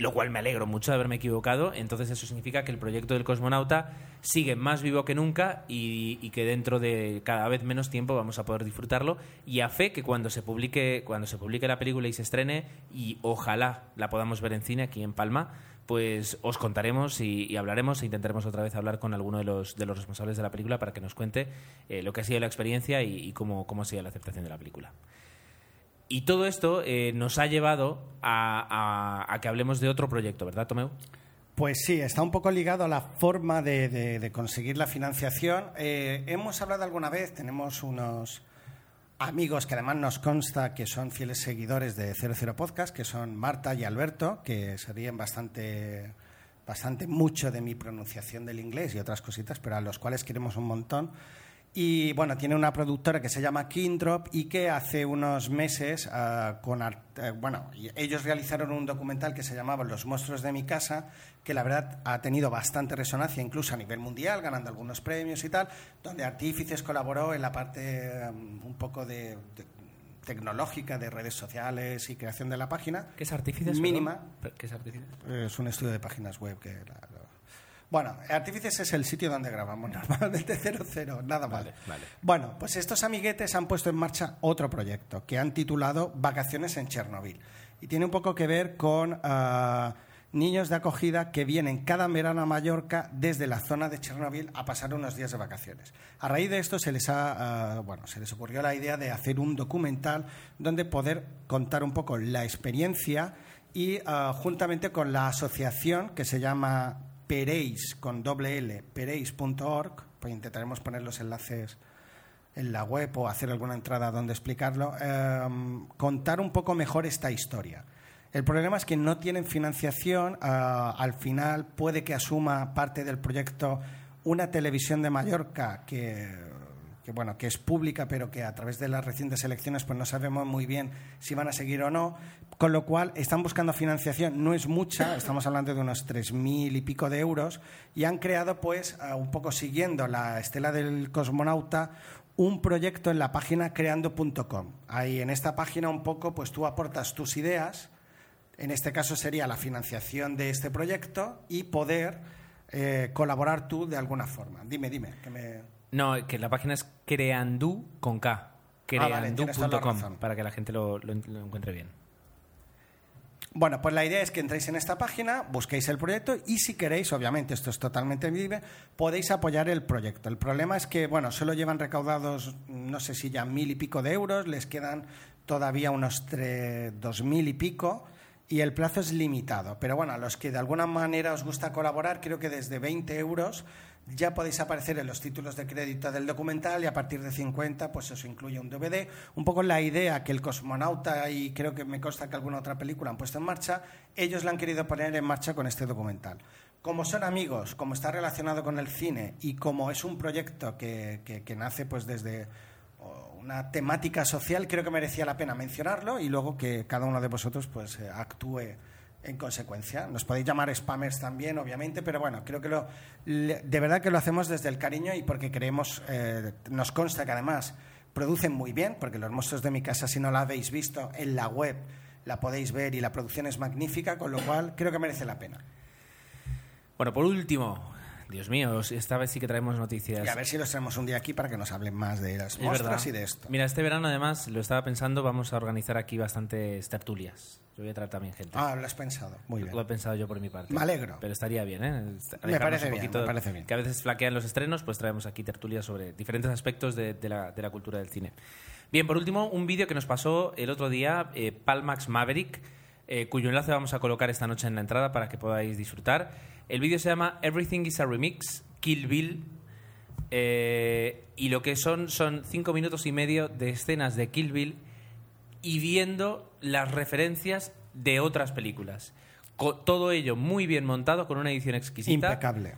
lo cual me alegro mucho de haberme equivocado. Entonces eso significa que el proyecto del cosmonauta sigue más vivo que nunca y, que dentro de cada vez menos tiempo vamos a poder disfrutarlo. Y a fe que cuando se publique, cuando se publique la película y se estrene, y ojalá la podamos ver en cine aquí en Palma, pues os contaremos y, hablaremos e intentaremos otra vez hablar con alguno de los, de los responsables de la película para que nos cuente eh, lo que ha sido la experiencia y, cómo, cómo ha sido la aceptación de la película. Y todo esto eh, nos ha llevado a, que hablemos de otro proyecto, ¿verdad, Tomeu? Pues sí, está un poco ligado a la forma de, conseguir la financiación. Eh, hemos hablado alguna vez, tenemos unos amigos que además nos consta que son fieles seguidores de 00 Podcast, que son Marta y Alberto, que serían bastante, bastante mucho de mi pronunciación del inglés y otras cositas, pero a los cuales queremos un montón. Y bueno, tiene una productora que se llama Kindrop y que hace unos meses, ah, con, eh, bueno, ellos realizaron un documental que se llamaba Los monstruos de mi casa, que la verdad ha tenido bastante resonancia, incluso a nivel mundial, ganando algunos premios y tal, donde Artífices colaboró en la parte um, un poco de, tecnológica de redes sociales y creación de la página. ¿Qué es Artífices? Mínima. ¿Qué es Artífices? Es un estudio de páginas web que bueno, Artífices es el sitio donde grabamos normalmente 00, nada más. Bueno, pues estos amiguetes han puesto en marcha otro proyecto que han titulado Vacaciones en Chernobyl. Y tiene un poco que ver con ah, niños de acogida que vienen cada verano a Mallorca desde la zona de Chernobyl a pasar unos días de vacaciones. A raíz de esto se les, ha, ah, bueno, se les ocurrió la idea de hacer un documental donde poder contar un poco la experiencia y ah, juntamente con la asociación que se llama pereis con doble L, pereis.org, pues intentaremos poner los enlaces en la web o hacer alguna entrada donde explicarlo, em, contar un poco mejor esta historia. El problema es que no tienen financiación, ah, al final puede que asuma parte del proyecto una televisión de Mallorca que que bueno, que es pública, pero que a través de las recientes elecciones pues no sabemos muy bien si van a seguir o no, con lo cual están buscando financiación, no es mucha, estamos hablando de unos 3.000 y pico de euros, y han creado pues, un poco siguiendo la estela del cosmonauta, un proyecto en la página creando.com. Ahí en esta página un poco pues tú aportas tus ideas, en este caso sería la financiación de este proyecto y poder eh, colaborar tú de alguna forma. Dime, dime, que me... No, que la página es creandu con K. Ah, creandu.com para que la gente lo, encuentre bien. Bueno, pues la idea es que entréis en esta página, busquéis el proyecto y si queréis, obviamente esto es totalmente libre, podéis apoyar el proyecto. El problema es que, bueno, solo llevan recaudados, no sé si ya mil y pico de euros, les quedan todavía unos dos mil y pico y el plazo es limitado. Pero bueno, a los que de alguna manera os gusta colaborar, creo que desde 20 euros ya podéis aparecer en los títulos de crédito del documental y a partir de 50 pues eso incluye un DVD. Un poco la idea que el cosmonauta y creo que me consta que alguna otra película han puesto en marcha, ellos la han querido poner en marcha con este documental. como son amigos, como está relacionado con el cine y como es un proyecto que, que- que nace pues desde una temática social, creo que merecía la pena mencionarlo y luego que cada uno de vosotros pues eh, actúe en consecuencia. Nos podéis llamar spammers también, obviamente, pero bueno, creo que lo, de verdad que lo hacemos desde el cariño y porque creemos, eh, nos consta que además producen muy bien, porque los monstruos de mi casa, si no la habéis visto en la web, la podéis ver y la producción es magnífica, con lo cual creo que merece la pena. Bueno, por último, Dios mío, esta vez sí que traemos noticias. Y a ver si los traemos un día aquí para que nos hablen más de las verdad. y de esto. Mira, este verano además, lo estaba pensando, vamos a organizar aquí bastantes tertulias. Yo voy a traer también gente. Ah, lo has pensado. Muy bien. Lo he pensado yo por mi parte. Me alegro. Pero estaría bien, ¿eh? Me parece un bien, poquito, me parece bien. Que a veces flaquean los estrenos, pues traemos aquí tertulias sobre diferentes aspectos de, de la, de la cultura del cine. Bien, por último, un vídeo que nos pasó el otro día, eh, Palmax Maverick, eh, cuyo enlace vamos a colocar esta noche en la entrada para que podáis disfrutar. El vídeo se llama Everything is a Remix, Kill Bill, eh, y lo que son son cinco minutos y medio de escenas de Kill Bill y viendo las referencias de otras películas. Co- todo ello muy bien montado, con una edición exquisita, Impecable.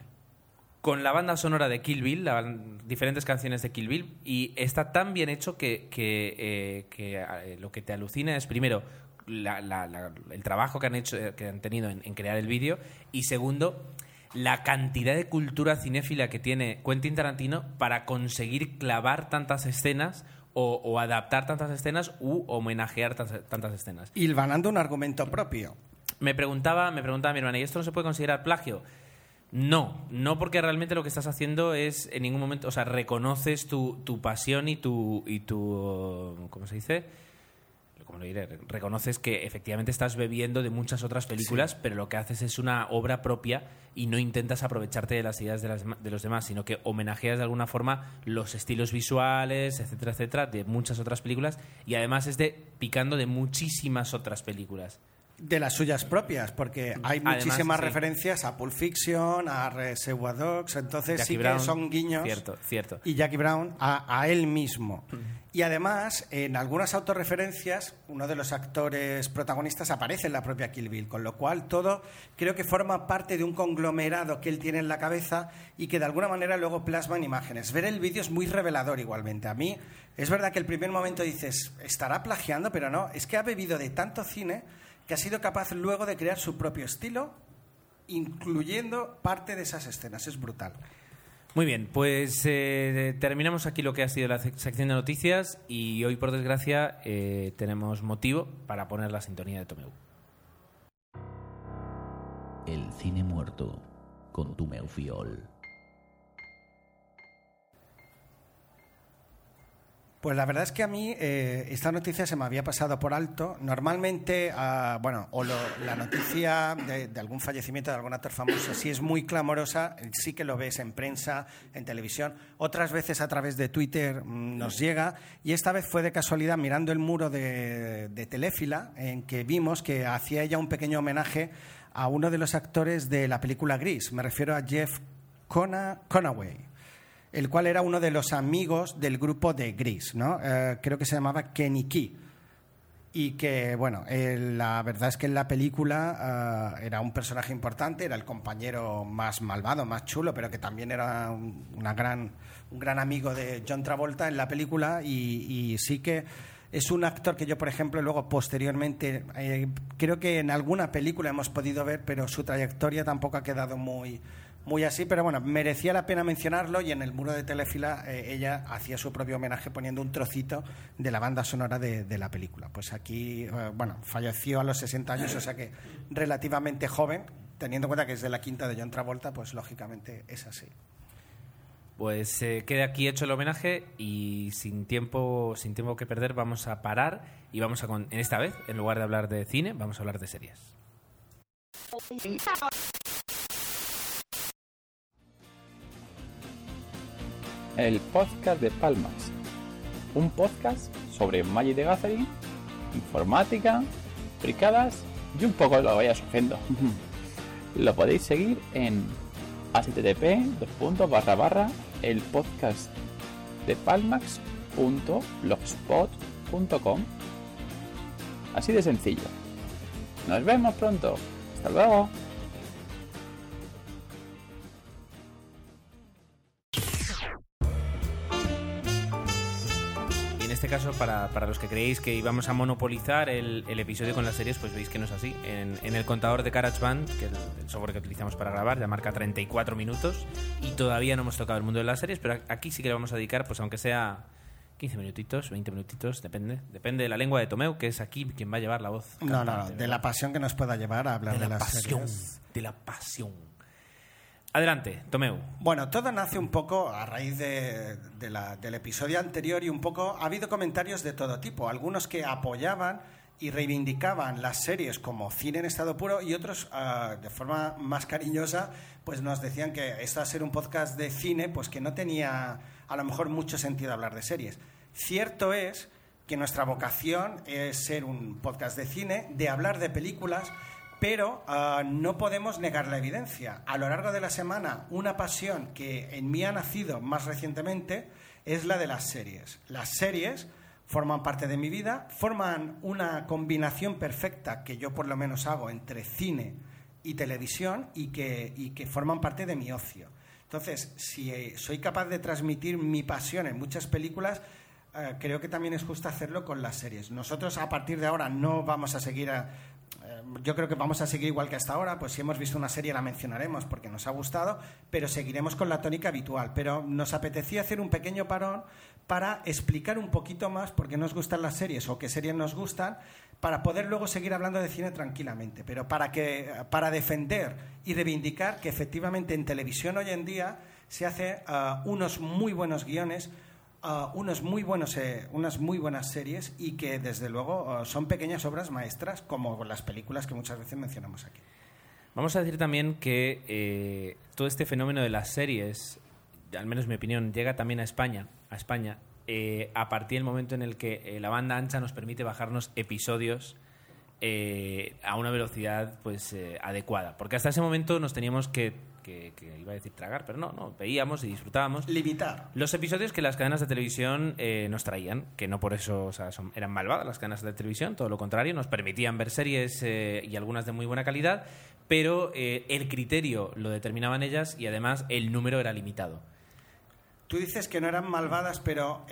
con la banda sonora de Kill Bill, la diferentes canciones de Kill Bill, y está tan bien hecho que, que, eh, que, eh, lo que te alucina es, primero, la- la- la- el trabajo que han, hecho, eh, que han tenido en, en crear el vídeo, y segundo, la cantidad de cultura cinéfila que tiene Quentin Tarantino para conseguir clavar tantas escenas o, o adaptar tantas escenas u homenajear tantas, tantas escenas. Hilvanando un argumento propio. Me preguntaba, me preguntaba mi hermana, ¿y esto no se puede considerar plagio? No, no porque realmente lo que estás haciendo es en ningún momento, o sea, reconoces tu, tu pasión y tu, y tu, ¿cómo se dice? ¿Cómo lo diré? Reconoces que efectivamente estás bebiendo de muchas otras películas, pero lo que haces es una obra propia y no intentas aprovecharte de las ideas de, las de los demás, sino que homenajeas de alguna forma los estilos visuales, etcétera, etcétera, de muchas otras películas y además es de picando de muchísimas otras películas. De las suyas propias, porque hay Además, muchísimas sí. referencias a Pulp Fiction, a Reservoir Dogs, entonces Jackie sí Brown, que son guiños. Cierto, cierto. Y Jackie Brown a, a él mismo. Y además, en algunas autorreferencias, uno de los actores protagonistas aparece en la propia Kill Bill, con lo cual todo creo que forma parte de un conglomerado que él tiene en la cabeza y que de alguna manera luego plasma en imágenes. Ver el vídeo es muy revelador igualmente. A mí es verdad que el primer momento dices, estará plagiando, pero no, es que ha bebido de tanto cine que ha sido capaz luego de crear su propio estilo, incluyendo parte de esas escenas. Es brutal. Muy bien, pues eh, terminamos aquí lo que ha sido la sec- sección de noticias y hoy, por desgracia, eh, tenemos motivo para poner la sintonía de Tomeu. El cine muerto con tu Fiol. Pues la verdad es que a mí eh, esta noticia se me había pasado por alto. Normalmente, ah, bueno, o lo- la noticia de, de algún fallecimiento de algún actor famoso, si es muy clamorosa, eh, sí que lo ves en prensa, en televisión. Otras veces a través de Twitter mm, nos llega. Y esta vez fue de casualidad mirando el muro de, de Teléfila, en que vimos que hacía ella un pequeño homenaje a uno de los actores de la película Gris. Me refiero a Jeff Cona- Conaway el cual era uno de los amigos del grupo de Gris, ¿no? Eh, creo que se llamaba Kenny Key. Y que, bueno, eh, la verdad es que en la película eh, era un personaje importante, era el compañero más malvado, más chulo, pero que también era un, una gran, un gran amigo de John Travolta en la película y, y sí que es un actor que yo, por ejemplo, luego posteriormente, creo que en alguna película hemos podido ver, pero su trayectoria tampoco ha quedado muy, muy así, pero bueno, merecía la pena mencionarlo y en el muro de Telefila eh, ella hacía su propio homenaje poniendo un trocito de la banda sonora de, de la película. Pues aquí, eh, bueno, falleció a los 60 años, o sea que relativamente joven, teniendo en cuenta que es de la quinta de John Travolta, pues lógicamente es así. Pues eh, queda aquí hecho el homenaje y sin tiempo, sin tiempo que perder vamos a parar y vamos a, con- en esta vez, en lugar de hablar de cine, vamos a hablar de series. el podcast de Palmas. Un podcast sobre Magic the Gathering, informática, fricadas y un poco lo vaya surgiendo. lo podéis seguir en http barra barra el podcast de palmax.blogspot.com Así de sencillo. Nos vemos pronto. Hasta luego. Caso, para, para los que creéis que íbamos a monopolizar el, el episodio con las series, pues veis que no es así. En, en el contador de GarageBand, que es el, el software que utilizamos para grabar, ya marca 34 minutos y todavía no hemos tocado el mundo de las series, pero aquí sí que le vamos a dedicar, pues aunque sea 15 minutitos, 20 minutitos, depende. Depende de la lengua de Tomeu, que es aquí quien va a llevar la voz. No, no, no, de la pasión que nos pueda llevar a hablar de, de la las pasión. series. De la pasión. Adelante, Tomeu. Bueno, todo nace un poco a raíz del episodio anterior y un poco ha habido comentarios de todo tipo, algunos que apoyaban y reivindicaban las series como cine en estado puro y otros ah, de forma más cariñosa pues nos decían que esto a ser un podcast de cine pues que no tenía a lo mejor mucho sentido hablar de series. Cierto es que nuestra vocación es ser un podcast de cine, de hablar de películas pero ah, no podemos negar la evidencia. A lo largo de la semana, una pasión que en mí ha nacido más recientemente es la de las series. Las series forman parte de mi vida, forman una combinación perfecta que yo por lo menos hago entre cine y televisión y que, y que forman parte de mi ocio. Entonces, si eh, soy capaz de transmitir mi pasión en muchas películas, eh, creo que también es justo hacerlo con las series. Nosotros a partir de ahora no vamos a seguir a, yo creo que vamos a seguir igual que hasta ahora, pues si hemos visto una serie la mencionaremos porque nos ha gustado, pero seguiremos con la tónica habitual. Pero nos apetecía hacer un pequeño parón para explicar un poquito más por qué nos gustan las series o qué series nos gustan, para poder luego seguir hablando de cine tranquilamente, pero para que para defender y reivindicar que efectivamente en televisión hoy en día se hace ah, unos muy buenos guiones uh, unos muy buenos, eh, unas muy buenas series y que desde luego uh, son pequeñas obras maestras como las películas que muchas veces mencionamos aquí. Vamos a decir también que eh, todo este fenómeno de las series, al menos en mi opinión, llega también a España, a España, eh, a partir del momento en el que eh, la banda ancha nos permite bajarnos episodios eh, a una velocidad pues eh, adecuada. Porque hasta ese momento nos teníamos que, que, que iba a decir tragar, pero no, no, veíamos y disfrutábamos. Limitar. Los episodios que las cadenas de televisión eh, nos traían, que no por eso o sea, son- eran malvadas las cadenas de televisión, todo lo contrario, nos permitían ver series eh, y algunas de muy buena calidad, pero eh, el criterio lo determinaban ellas y además el número era limitado. Tú dices que no eran malvadas, pero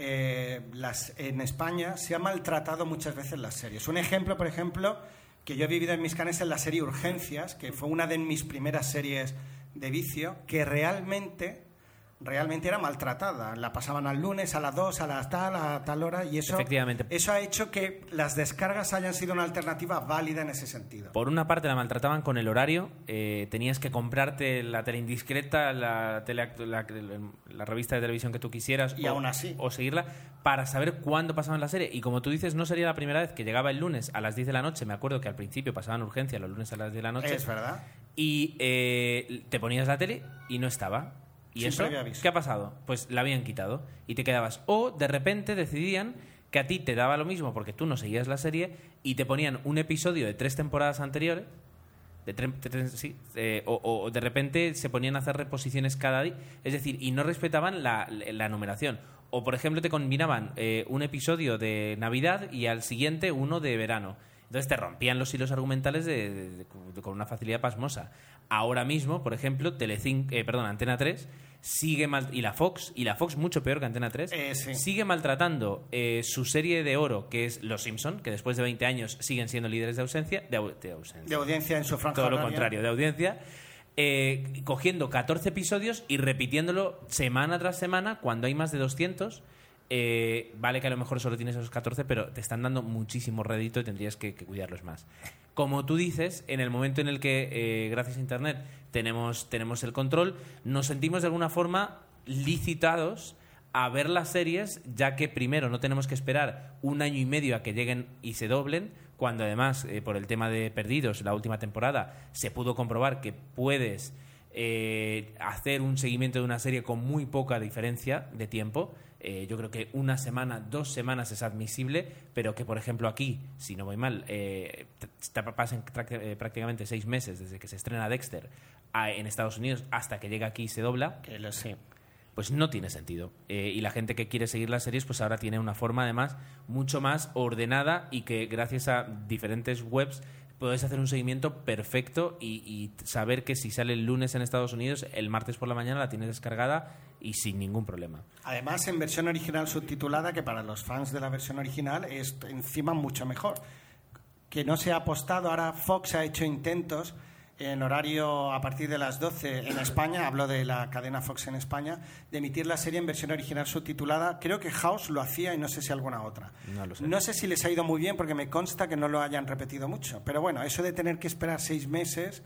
las, en España se ha maltratado muchas veces las series. Un ejemplo, por ejemplo, que yo he vivido en mis canes es la serie Urgencias, que fue una de mis primeras series de vicio, que realmente, realmente era maltratada. La pasaban al lunes, a las 2, a las tal, a tal hora, y eso, Efectivamente. eso ha hecho que las descargas hayan sido una alternativa válida en ese sentido. Por una parte la maltrataban con el horario, eh, tenías que comprarte la tele indiscreta, la, tele- la, la revista de televisión que tú quisieras Y o, aún así. o seguirla para saber cuándo pasaban la serie. Y como tú dices, no sería la primera vez que llegaba el lunes a las 10 de la noche. Me acuerdo que al principio pasaban urgencia los lunes a las 10 de la noche. Es verdad. Y eh, te ponías la tele y no estaba. ¿Y eso? ¿Qué ha pasado? Pues la habían quitado y te quedabas. O de repente decidían que a ti te daba lo mismo porque tú no seguías la serie y te ponían un episodio de tres temporadas anteriores. De tre- de tres- sí, eh, o, o de repente se ponían a hacer reposiciones cada día. Es decir, y no respetaban la, la numeración. O, por ejemplo, te combinaban eh, un episodio de Navidad y al siguiente uno de verano. Entonces te rompían los hilos argumentales de- de- de- con una facilidad pasmosa. Ahora mismo, por ejemplo, Telecinco, eh, perdón, Antena 3 sigue mal y la Fox y la Fox mucho peor que Antena 3 Eh, sí. sigue maltratando eh, su serie de oro que es Los Simpson, que después de 20 años siguen siendo líderes de ausencia, de, au- de ausencia De audiencia en su franja todo lo contrario, de audiencia, eh, cogiendo 14 episodios y repitiéndolo semana tras semana cuando hay más de 200. Eh, vale que a lo mejor solo tienes esos 14, pero te están dando muchísimo rédito y tendrías que, cuidarlos más. Como tú dices, en el momento en el que, eh, gracias a Internet, tenemos, tenemos el control, nos sentimos de alguna forma licitados a ver las series, ya que primero no tenemos que esperar un año y medio a que lleguen y se doblen, cuando además, eh, por el tema de Perdidos, la última temporada, se pudo comprobar que puedes hacer un seguimiento de una serie con muy poca diferencia de tiempo. Eh, yo creo que una semana, dos semanas es admisible, pero que, por ejemplo, aquí, si no voy mal, eh, tra- eh, prácticamente seis meses desde que se estrena Dexter a- en Estados Unidos hasta que llega aquí y se dobla Que lo sé. pues no tiene sentido. Eh, y la gente que quiere seguir las series, pues ahora tiene una forma además mucho más ordenada y que gracias a diferentes webs puedes hacer un seguimiento perfecto y, y saber que si sale el lunes en Estados Unidos, el martes por la mañana la tienes descargada y sin ningún problema. Además, en versión original subtitulada, que para los fans de la versión original es encima mucho mejor. Que no se ha apostado, ahora Fox ha hecho intentos en horario a partir de las 12 en España, hablo de la cadena Fox en España, de emitir la serie en versión original subtitulada. Creo que House lo hacía y no sé si alguna otra. No lo sé. No sé si les ha ido muy bien porque me consta que no lo hayan repetido mucho. Pero bueno, eso de tener que esperar seis meses,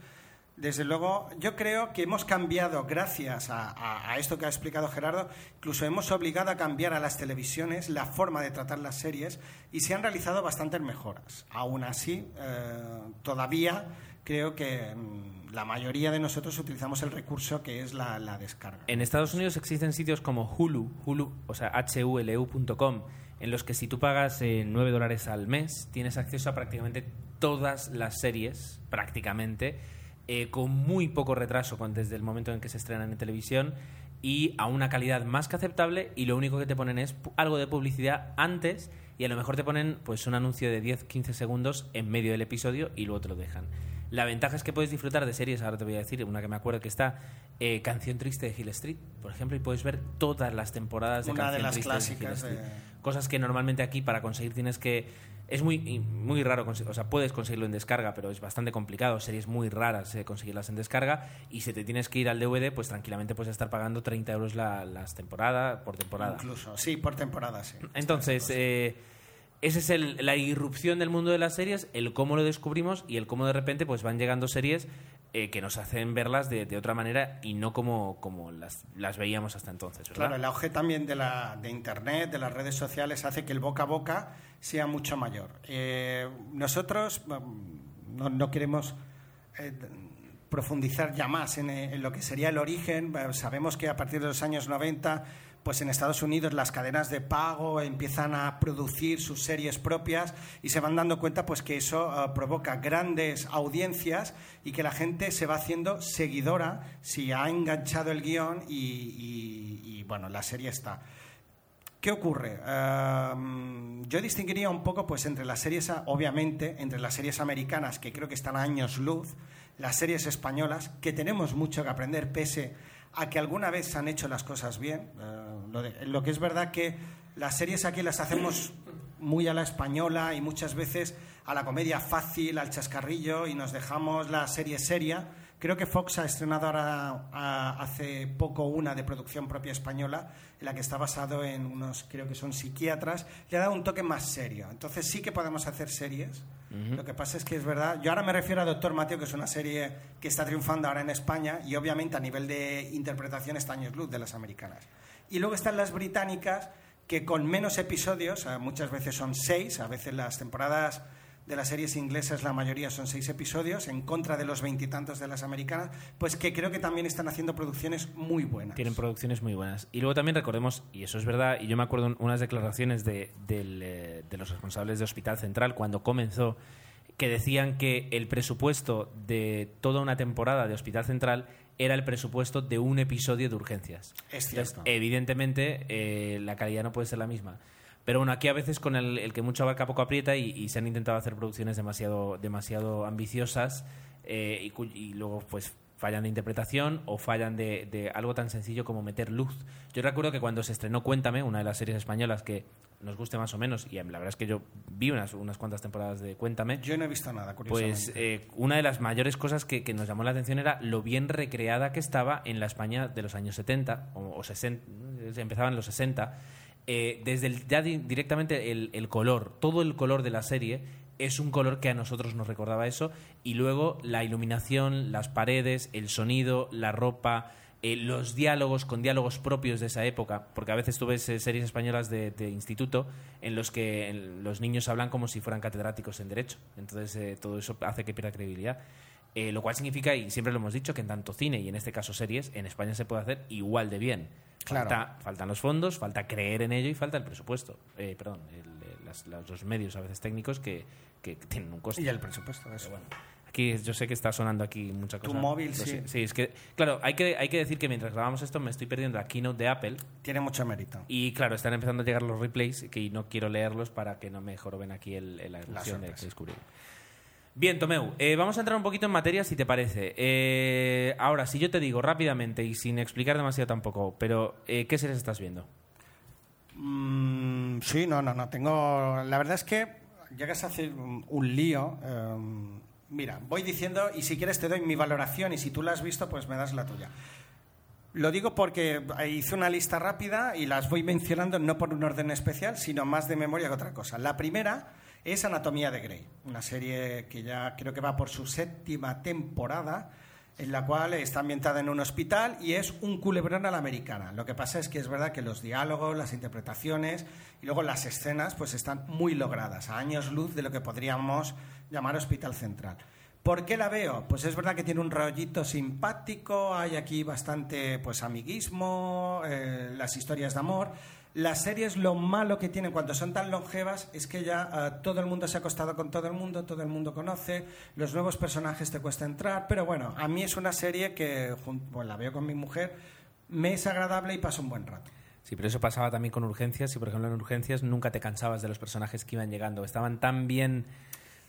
desde luego, yo creo que hemos cambiado, gracias a, esto que ha explicado Gerardo, incluso hemos obligado a cambiar a las televisiones la forma de tratar las series y se han realizado bastantes mejoras. Aún así, eh, todavía creo que mm, la mayoría de nosotros utilizamos el recurso que es la, la descarga. En Estados Unidos existen sitios como Hulu, Hulu, o sea, hulu.com, en los que si tú pagas eh, 9 dólares al mes, tienes acceso a prácticamente todas las series, prácticamente, eh, con muy poco retraso con- desde el momento en que se estrenan en televisión y a una calidad más que aceptable y lo único que te ponen es algo de publicidad antes y a lo mejor te ponen pues un anuncio de 10-15 segundos en medio del episodio y luego te lo dejan. La ventaja es que puedes disfrutar de series, ahora te voy a decir, una que me acuerdo que está, eh, Canción Triste de Hill Street, por ejemplo, y puedes ver todas las temporadas de Una de Canción las Triste clásicas Hill de- Street. Cosas que normalmente aquí para conseguir tienes que... Es muy, muy raro, o sea, puedes conseguirlo en descarga, pero es bastante complicado. Series muy raras eh, conseguirlas en descarga. Y si te tienes que ir al DVD, pues tranquilamente puedes estar pagando 30 euros la, las temporadas por temporada. Incluso, sí, por temporada, sí. Entonces, eh, esa es el- la irrupción del mundo de las series, el cómo lo descubrimos y el cómo de repente pues van llegando series eh, que nos hacen verlas de, de otra manera y no como, como las, las veíamos hasta entonces. Claro, el auge también de, la, de Internet, de las redes sociales, hace que el boca a boca sea mucho mayor. Eh, nosotros no, no queremos eh, profundizar ya más en, en lo que sería el origen. Sabemos que a partir de los años 90, pues en Estados Unidos las cadenas de pago empiezan a producir sus series propias y se van dando cuenta pues que eso eh, provoca grandes audiencias y que la gente se va haciendo seguidora si ha enganchado el guion y, bueno, la serie está. ¿Qué ocurre? Um, yo distinguiría un poco pues, entre las series, obviamente, entre las series americanas, que creo que están a años luz, las series españolas, que tenemos mucho que aprender, pese a que alguna vez se han hecho las cosas bien. Eh, lo, de- lo que es verdad que las series aquí las hacemos muy a la española y muchas veces a la comedia fácil, al chascarrillo, y nos dejamos la serie seria. Creo que Fox ha estrenado ahora a- hace poco una de producción propia española, en la que está basado en unos, creo que son psiquiatras, le ha dado un toque más serio. Entonces sí que podemos hacer series. Lo que pasa es que es verdad. Yo ahora me refiero a Doctor Mateo, que es una serie que está triunfando ahora en España y obviamente a nivel de interpretación está años luz de las americanas. Y luego están las británicas, que con menos episodios, eh, muchas veces son seis, a veces las temporadas de las series inglesas la mayoría son seis episodios, en contra de los veintitantos de las americanas, pues que creo que también están haciendo producciones muy buenas. Tienen producciones muy buenas. Y luego también recordemos, y eso es verdad, y yo me acuerdo un- unas declaraciones de, eh, de los responsables de Hospital Central cuando comenzó, que decían que el presupuesto de toda una temporada de Hospital Central era el presupuesto de un episodio de urgencias. Es cierto. Entonces, evidentemente, eh, la calidad no puede ser la misma. Pero bueno, aquí a veces con el, el que mucho abarca poco aprieta y, y se han intentado hacer producciones demasiado, demasiado ambiciosas eh, y, luego pues fallan de interpretación o fallan de, de algo tan sencillo como meter luz. Yo recuerdo que cuando se estrenó Cuéntame, una de las series españolas que nos guste más o menos, y la verdad es que yo vi unas, unas cuantas temporadas de Cuéntame, Yo no he visto nada, curiosamente. pues eh, una de las mayores cosas que, que nos llamó la atención era lo bien recreada que estaba en la España de los años 70 o, o 60, empezaba en los 60. eh, desde el- ya di- directamente el, el color, todo el color de la serie es un color que a nosotros nos recordaba eso y luego la iluminación, las paredes, el sonido, la ropa, eh, los diálogos con diálogos propios de esa época, porque a veces tú ves eh, series españolas de, de instituto en los que en- los niños hablan como si fueran catedráticos en derecho, entonces eh, todo eso hace que pierda credibilidad. Eh, lo cual significa, y siempre lo hemos dicho, que en tanto cine y en este caso series, en España se puede hacer igual de bien. Claro. Falta- faltan los fondos, falta creer en ello y falta el presupuesto. Eh, perdón, el- las- las- los medios a veces técnicos que, que tienen un coste. Y el presupuesto, eso. Pero bueno, aquí yo sé que está sonando aquí mucha Tu cosa. móvil, Lo sí. sé. Sí, es que, claro, hay que, hay que decir que mientras grabamos esto me estoy perdiendo la keynote de Apple. Tiene mucho mérito. Y claro, están empezando a llegar los replays que no quiero leerlos para que no me joroben aquí el, el- la emoción de descubrir. Bien, Tomeu, eh, vamos a entrar un poquito en materia si te parece. Eh, ahora, si yo te digo rápidamente y sin explicar demasiado tampoco, pero eh, ¿qué series estás viendo? Mm, sí, no, no, no. Tengo. La verdad es que llegas a hacer un, lío. eh, mira, voy diciendo y si quieres te doy mi valoración y si tú la has visto, pues me das la tuya. Lo digo porque hice una lista rápida y las voy mencionando no por un orden especial, sino más de memoria que otra cosa. La primera es Anatomía de Grey, una serie que ya creo que va por su séptima temporada, en la cual está ambientada en un hospital y es un culebrón a la americana. Lo que pasa es que es verdad que los diálogos, las interpretaciones y luego las escenas pues están muy logradas, a años luz de lo que podríamos llamar hospital central. ¿Por qué la veo? Pues es verdad que tiene un rollito simpático, hay aquí bastante pues amiguismo, eh, las historias de amor. Las series lo malo que tienen cuando son tan longevas es que ya eh, todo el mundo se ha acostado con todo el mundo, todo el mundo conoce, los nuevos personajes te cuesta entrar, pero bueno, a mí es una serie que pues, la veo con mi mujer, me es agradable y paso un buen rato. Sí, pero eso pasaba también con urgencias y, por ejemplo, en urgencias nunca te cansabas de los personajes que iban llegando. Estaban tan bien,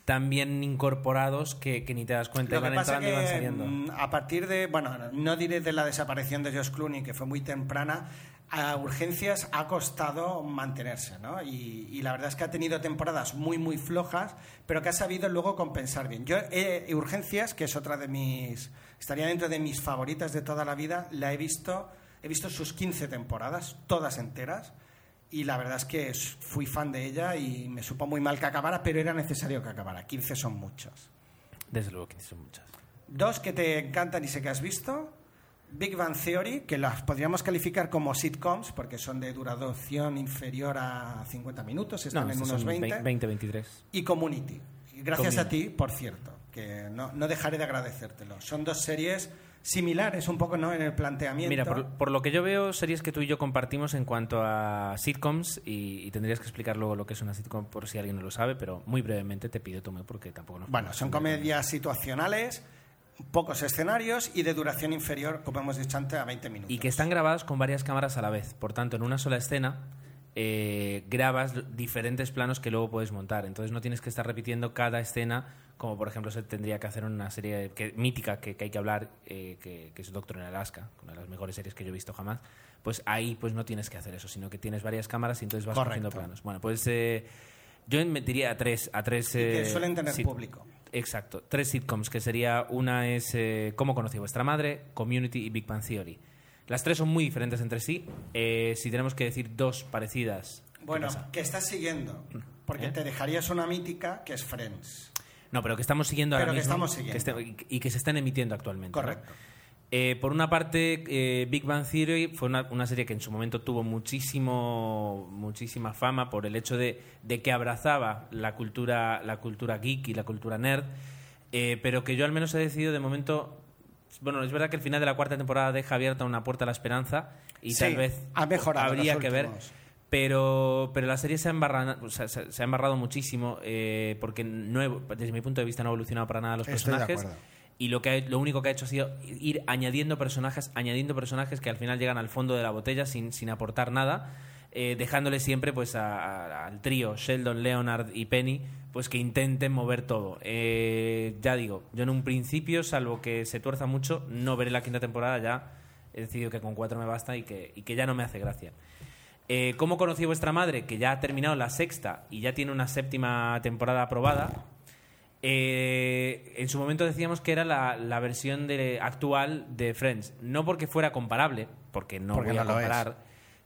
tan bien incorporados que, que ni te das cuenta. Lo que iban pasa entrando y que saliendo. mm, a partir de, bueno, no diré de la desaparición de Josh Clooney, que fue muy temprana, a urgencias ha costado mantenerse, ¿no? Y, y la verdad es que ha tenido temporadas muy, muy flojas, pero que ha sabido luego compensar bien. Yo, eh, urgencias, que es otra de mis, estaría dentro de mis favoritas de toda la vida, la he visto, he visto sus 15 temporadas, todas enteras. Y la verdad es que fui fan de ella y me supo muy mal que acabara, pero era necesario que acabara. 15 son muchos. Desde luego que son muchas. Dos que te encantan y sé que has visto. Big Bang Theory, que las podríamos calificar como sitcoms, porque son de duración inferior a 50 minutos, están No, en unos son 20. 20, 23. Y Community. Gracias a Community. ti, por cierto, que no, no dejaré de agradecértelo. Son dos series similares un poco ¿no? en el planteamiento. Mira, por, por lo que yo veo, series que tú y yo compartimos en cuanto a sitcoms, y, y tendrías que explicar luego lo que es una sitcom por si alguien no lo sabe, pero muy brevemente te pido, Tomeu, porque tampoco nos Bueno, son comedias situacionales, pocos escenarios y de duración inferior, como hemos dicho antes, a 20 minutos. Y que están grabadas con varias cámaras a la vez. Por tanto, en una sola escena eh, grabas diferentes planos que luego puedes montar. Entonces no tienes que estar repitiendo cada escena, como por ejemplo se tendría que hacer en una serie que, mítica que, que hay que hablar, eh, que, que es Doctor en Alaska, una de las mejores series que yo he visto jamás. Pues ahí pues no tienes que hacer eso, sino que tienes varias cámaras y entonces vas cogiendo planos. Bueno, pues eh, yo me diría a tres. A tres Y que eh, suelen tener sit- público. Exacto. Tres sitcoms, que sería una es eh, Cómo conocí a vuestra madre, Community y Big Bang Theory. Las tres son muy diferentes entre sí. Eh, si tenemos que decir dos parecidas... ¿qué Bueno, que estás siguiendo, porque ¿Eh? te dejarías una mítica que es Friends. No, pero que estamos siguiendo ahora Pero que mismo. estamos siguiendo. esté- y que se están emitiendo actualmente. ¿no? Correcto. Eh, por una parte, eh, Big Bang Theory fue una, una serie que en su momento tuvo muchísimo, muchísima fama por el hecho de, de que abrazaba la cultura, la cultura geek y la cultura nerd, eh, pero que yo al menos he decidido de momento... Bueno, es verdad que el final de la cuarta temporada deja abierta una puerta a la esperanza y Sí, tal vez ha mejorado habría que ver. Pero, pero la serie se ha, embarrado, o sea, se, ha embarrado muchísimo eh, porque no desde mi punto de vista no ha evolucionado para nada los Estoy personajes. Y lo, que ha- lo único que ha hecho ha sido ir añadiendo personajes, añadiendo personajes que al final llegan al fondo de la botella sin, sin aportar nada, eh, dejándole siempre pues a- a- al trío Sheldon, Leonard y Penny pues que intenten mover todo. Eh, ya digo, yo en un principio, salvo que se tuerza mucho, no veré la quinta temporada ya. He decidido que con cuatro me basta y que, y que ya no me hace gracia. Eh, ¿Cómo conocí a vuestra madre? Que ya ha terminado la sexta y ya tiene una séptima temporada aprobada. Eh, en su momento decíamos que era la, la versión de, actual de Friends. No porque fuera comparable, porque no Porque voy a lo es.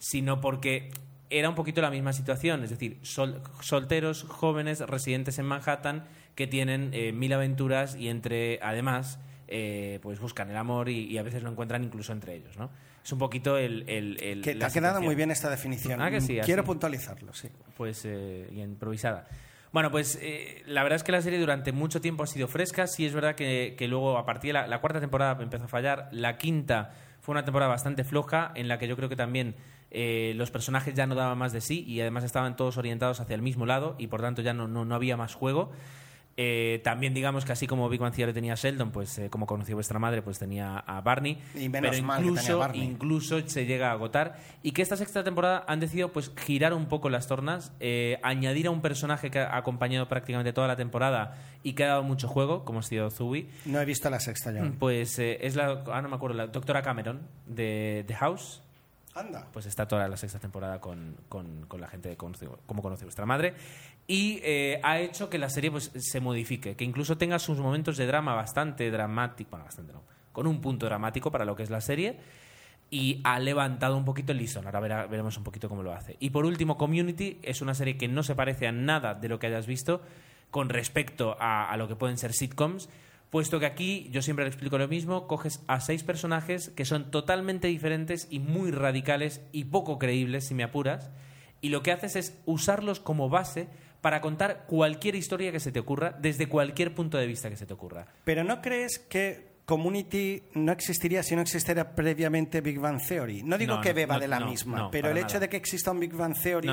Sino porque era un poquito la misma situación. Es decir, sol- solteros, jóvenes, residentes en Manhattan, que tienen eh, mil aventuras y entre, además, eh, pues buscan el amor y, y a veces lo encuentran incluso entre ellos, ¿no? Es un poquito el... el- el- Que te ha quedado muy bien esta definición. Ah, que sí, Quiero así. puntualizarlo, sí. Pues, eh, y improvisada. Bueno, pues eh, la verdad es que la serie durante mucho tiempo ha sido fresca. Sí es verdad que, que luego a partir de la, la cuarta temporada empezó a fallar. La quinta fue una temporada bastante floja en la que yo creo que también eh, los personajes ya no daban más de sí y además estaban todos orientados hacia el mismo lado y por tanto ya no, no, no había más juego. Eh, también digamos que así como Big Bang Theory tenía a Sheldon, pues eh, como conoció vuestra madre, pues tenía a Barney. Y menos pero mal que incluso, tenía a Barney. incluso se llega a agotar. Y que esta sexta temporada han decidido pues girar un poco las tornas, eh, añadir a un personaje que ha acompañado prácticamente toda la temporada y que ha dado mucho juego, como ha sido Zooey. No he visto la sexta yo. Pues eh, es la, ah, no me acuerdo, la doctora Cameron de The House. Anda. Pues está toda la sexta temporada con, con- con la gente de Cómo conoce vuestra madre. Y eh, ha hecho que la serie pues, se modifique, que incluso tenga sus momentos de drama bastante dramático, bueno, bastante no, con un punto dramático para lo que es la serie. Y ha levantado un poquito el listón. Ahora verá- veremos un poquito cómo lo hace. Y por último, Community es una serie que no se parece a nada de lo que hayas visto con respecto a, a lo que pueden ser sitcoms. Puesto que aquí, yo siempre le explico lo mismo, coges a seis personajes que son totalmente diferentes y muy radicales y poco creíbles, si me apuras, y lo que haces es usarlos como base para contar cualquier historia que se te ocurra, desde cualquier punto de vista que se te ocurra. Pero ¿no crees que Community no existiría si no existiera previamente Big Bang Theory? No digo No, que beba no, de la no, misma, pero el hecho de que exista un Big Bang Theory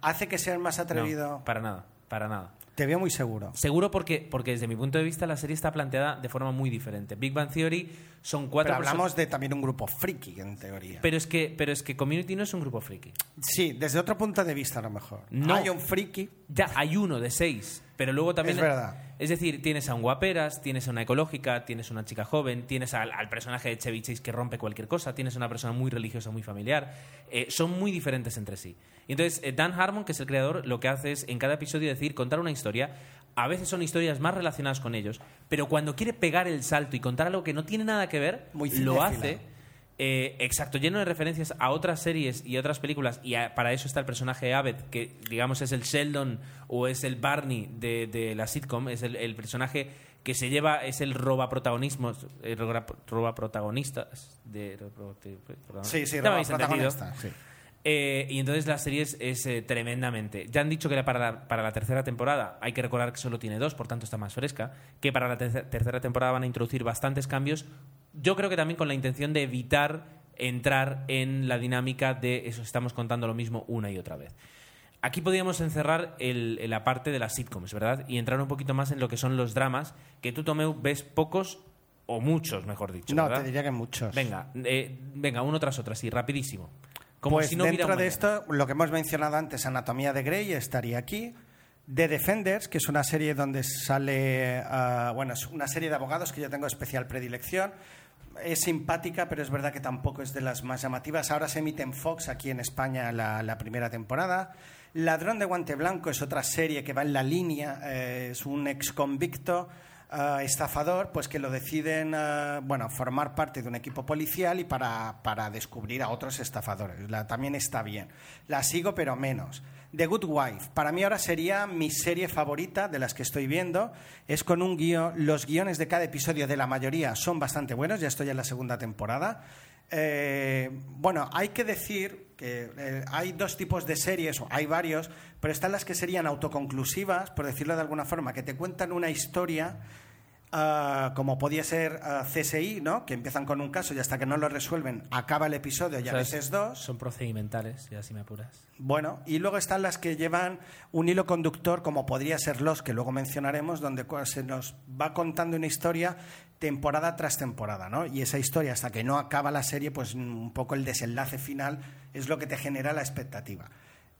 hace que seas más atrevido. Para nada, para nada. Te veo muy seguro. Seguro porque, porque desde mi punto de vista la serie está planteada de forma muy diferente. Big Bang Theory son cuatro Pero hablamos de también un grupo friki, en teoría. Pero es que, pero es que Community no es un grupo friki. Sí, desde otro punto de vista a lo mejor. No. Hay un friki. Ya hay uno de seis, pero luego también. Es verdad. Es decir, tienes a un guaperas, tienes a una ecológica, tienes a una chica joven, tienes al, al personaje de Chevy Chase que rompe cualquier cosa, tienes a una persona muy religiosa, muy familiar. Eh, son muy diferentes entre sí. Y entonces, eh, Dan Harmon, que es el creador, lo que hace es en cada episodio decir, contar una historia. A veces son historias más relacionadas con ellos, pero cuando quiere pegar el salto y contar algo que no tiene nada que ver, Muy lo hace. Eh, exacto, lleno de referencias a otras series y otras películas, y a- para eso está el personaje de Abed, que digamos es el Sheldon o es el Barney de, de la sitcom, es el, el personaje que se lleva, es el roba protagonismo, el roba, roba protagonistas de Sí, sí, roba protagonista, sí. Eh, y entonces la serie es, es, eh, tremendamente. Ya han dicho que para la, para la tercera temporada, hay que recordar que solo tiene dos, por tanto está más fresca, que para la terce- tercera temporada van a introducir bastantes cambios. Yo creo que también con la intención de evitar entrar en la dinámica de eso, estamos contando lo mismo una y otra vez. Aquí podríamos encerrar el- la parte de las sitcoms, ¿verdad? Y entrar un poquito más en lo que son los dramas, que tú, Tomeu, ves pocos o muchos, mejor dicho. No, ¿verdad? te diría que muchos. Venga, eh, venga, uno tras otro, así, rapidísimo. Como pues si no dentro de mañana. esto, lo que hemos mencionado antes, Anatomía de Grey, estaría aquí. The Defenders, que es una serie donde sale, ah, bueno, es una serie de abogados que yo tengo especial predilección. Es simpática, pero es verdad que tampoco es de las más llamativas. Ahora se emite en Fox aquí en España la, primera temporada. Ladrón de Guante Blanco es otra serie que va en la línea, eh, es un ex convicto ah, estafador, pues que lo deciden, ah, bueno, formar parte de un equipo policial y para, para descubrir a otros estafadores. La, también está bien. La sigo, pero menos. The Good Wife, para mí ahora sería mi serie favorita de las que estoy viendo. Es con un guion, los guiones de cada episodio de la mayoría son bastante buenos, ya estoy en la segunda temporada. Eh, bueno, hay que decir que eh, hay dos tipos de series, o hay varios, pero están las que serían autoconclusivas, por decirlo de alguna forma, que te cuentan una historia, ah, como podía ser ah, CSI, ¿no? que empiezan con un caso y hasta que no lo resuelven acaba el episodio y a veces dos. Son procedimentales, ya si me apuras. Bueno, y luego están las que llevan un hilo conductor, como podría ser los que luego mencionaremos, donde se nos va contando una historia temporada tras temporada, ¿no? Y esa historia, hasta que no acaba la serie, pues un poco el desenlace final es lo que te genera la expectativa.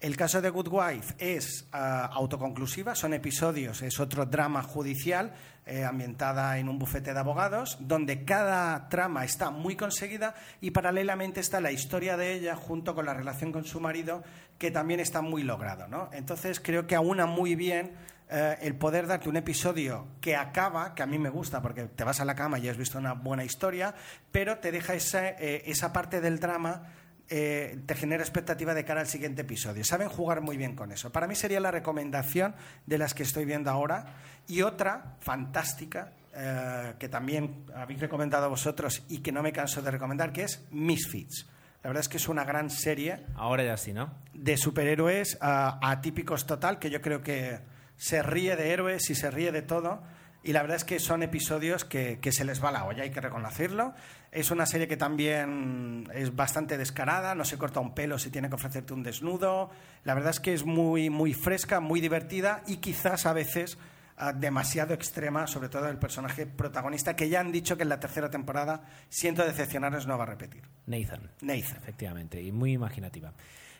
El caso de Good Wife es ah, autoconclusiva, son episodios, es otro drama judicial eh, ambientada en un bufete de abogados, donde cada trama está muy conseguida y paralelamente está la historia de ella junto con la relación con su marido, que también está muy logrado. ¿no? Entonces creo que aúna muy bien eh, el poder darte un episodio que acaba, que a mí me gusta porque te vas a la cama y has visto una buena historia, pero te deja esa, eh, esa parte del drama eh, te genera expectativa de cara al siguiente episodio. Saben jugar muy bien con eso. Para mí sería la recomendación de las que estoy viendo ahora. Y otra fantástica, eh, que también habéis recomendado vosotros y que no me canso de recomendar, que es Misfits. La verdad es que es una gran serie Ahora ya sí, ¿no? de superhéroes atípicos total, que yo creo que se ríe de héroes y se ríe de todo. Y la verdad es que son episodios que, que se les va la olla, hay que reconocerlo. Es una serie que también es bastante descarada, no se corta un pelo si tiene que ofrecerte un desnudo. La verdad es que es muy, muy fresca, muy divertida y quizás a veces ah, demasiado extrema, sobre todo el personaje protagonista, que ya han dicho que en la tercera temporada, siento decepcionarles, no va a repetir. Nathan. Nathan. Efectivamente, y muy imaginativa.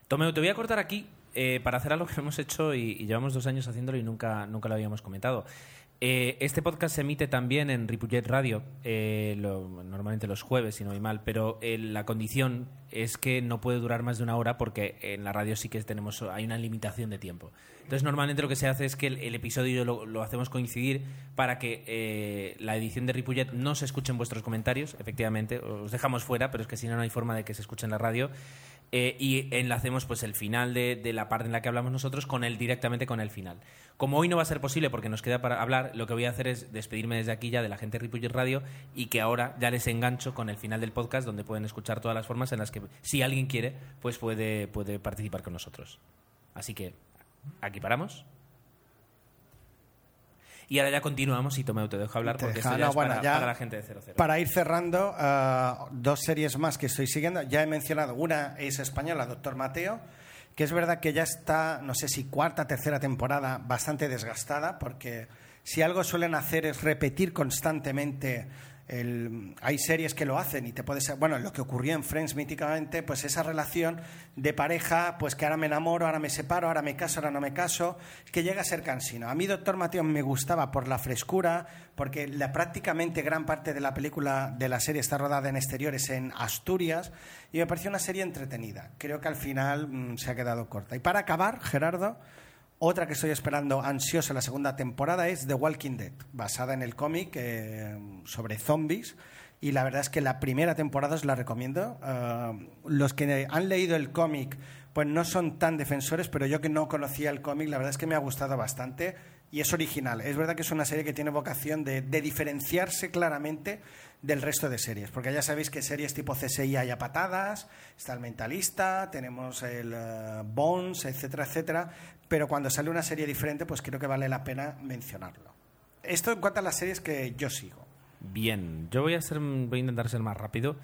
Tomeo, te voy a cortar aquí eh, para hacer algo que hemos hecho y, y llevamos dos años haciéndolo y nunca, nunca lo habíamos comentado. Eh, este podcast se emite también en Ripollet Radio, eh, normalmente los jueves, si no voy mal, pero eh, la condición es que no puede durar más de una hora porque en la radio sí que tenemos hay una limitación de tiempo. Entonces, normalmente lo que se hace es que el, episodio lo, hacemos coincidir para que eh, la edición de Ripollet no se escuchen vuestros comentarios, efectivamente, os dejamos fuera, pero es que si no, no hay forma de que se escuche en la radio. Eh, y enlacemos pues el final de, de la parte en la que hablamos nosotros con el directamente con el final. Como hoy no va a ser posible porque nos queda para hablar, lo que voy a hacer es despedirme desde aquí ya de la gente Ripollet Radio y que ahora ya les engancho con el final del podcast donde pueden escuchar todas las formas en las que si alguien quiere pues puede, puede participar con nosotros. Así que aquí paramos. Y ahora ya continuamos y Tomeo te dejo hablar porque deja- esto ya no, es bueno, para, ya- para la gente de 00. Para ir cerrando, ah, dos series más que estoy siguiendo. Ya he mencionado, una es española, Doctor Mateo, que es verdad que ya está, no sé si cuarta, tercera temporada, bastante desgastada, porque si algo suelen hacer es repetir constantemente. El, hay series que lo hacen y te puede ser, bueno, lo que ocurrió en Friends míticamente, pues esa relación de pareja, pues que ahora me enamoro, ahora me separo, ahora me caso, ahora no me caso, que llega a ser cansino. A mí Doctor Mateo me gustaba por la frescura, porque la, prácticamente gran parte de la película, de la serie está rodada en exteriores en Asturias y me pareció una serie entretenida. Creo que al final mm, se ha quedado corta. Y para acabar, Gerardo, otra que estoy esperando ansiosa la segunda temporada es The Walking Dead, basada en el cómic eh, sobre zombies. Y la verdad es que la primera temporada os la recomiendo. Eh, los que han leído el cómic, pues no son tan defensores, pero yo que no conocía el cómic, la verdad es que me ha gustado bastante y es original. Es verdad que es una serie que tiene vocación de, diferenciarse claramente del resto de series, porque ya sabéis que series tipo CSI hay a patadas, está el Mentalista, tenemos el eh, Bones, etcétera, etcétera, pero cuando sale una serie diferente, pues creo que vale la pena mencionarlo. Esto en cuanto a las series que yo sigo. Bien, yo voy a, ser, voy a intentar ser más rápido.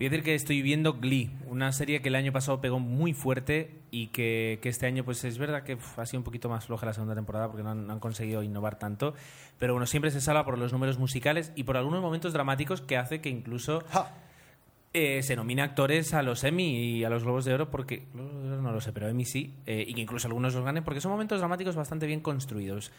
Voy a decir que estoy viendo Glee, una serie que el año pasado pegó muy fuerte y que, que este año pues es verdad que uf, ha sido un poquito más floja la segunda temporada porque no han, no han conseguido innovar tanto. Pero bueno, siempre se salva por los números musicales y por algunos momentos dramáticos que hace que incluso eh, se nomina actores a los Emmy y a los Globos de Oro porque Globos de Oro no lo sé, pero Emmy sí, eh, y que incluso algunos los ganen porque son momentos dramáticos bastante bien construidos.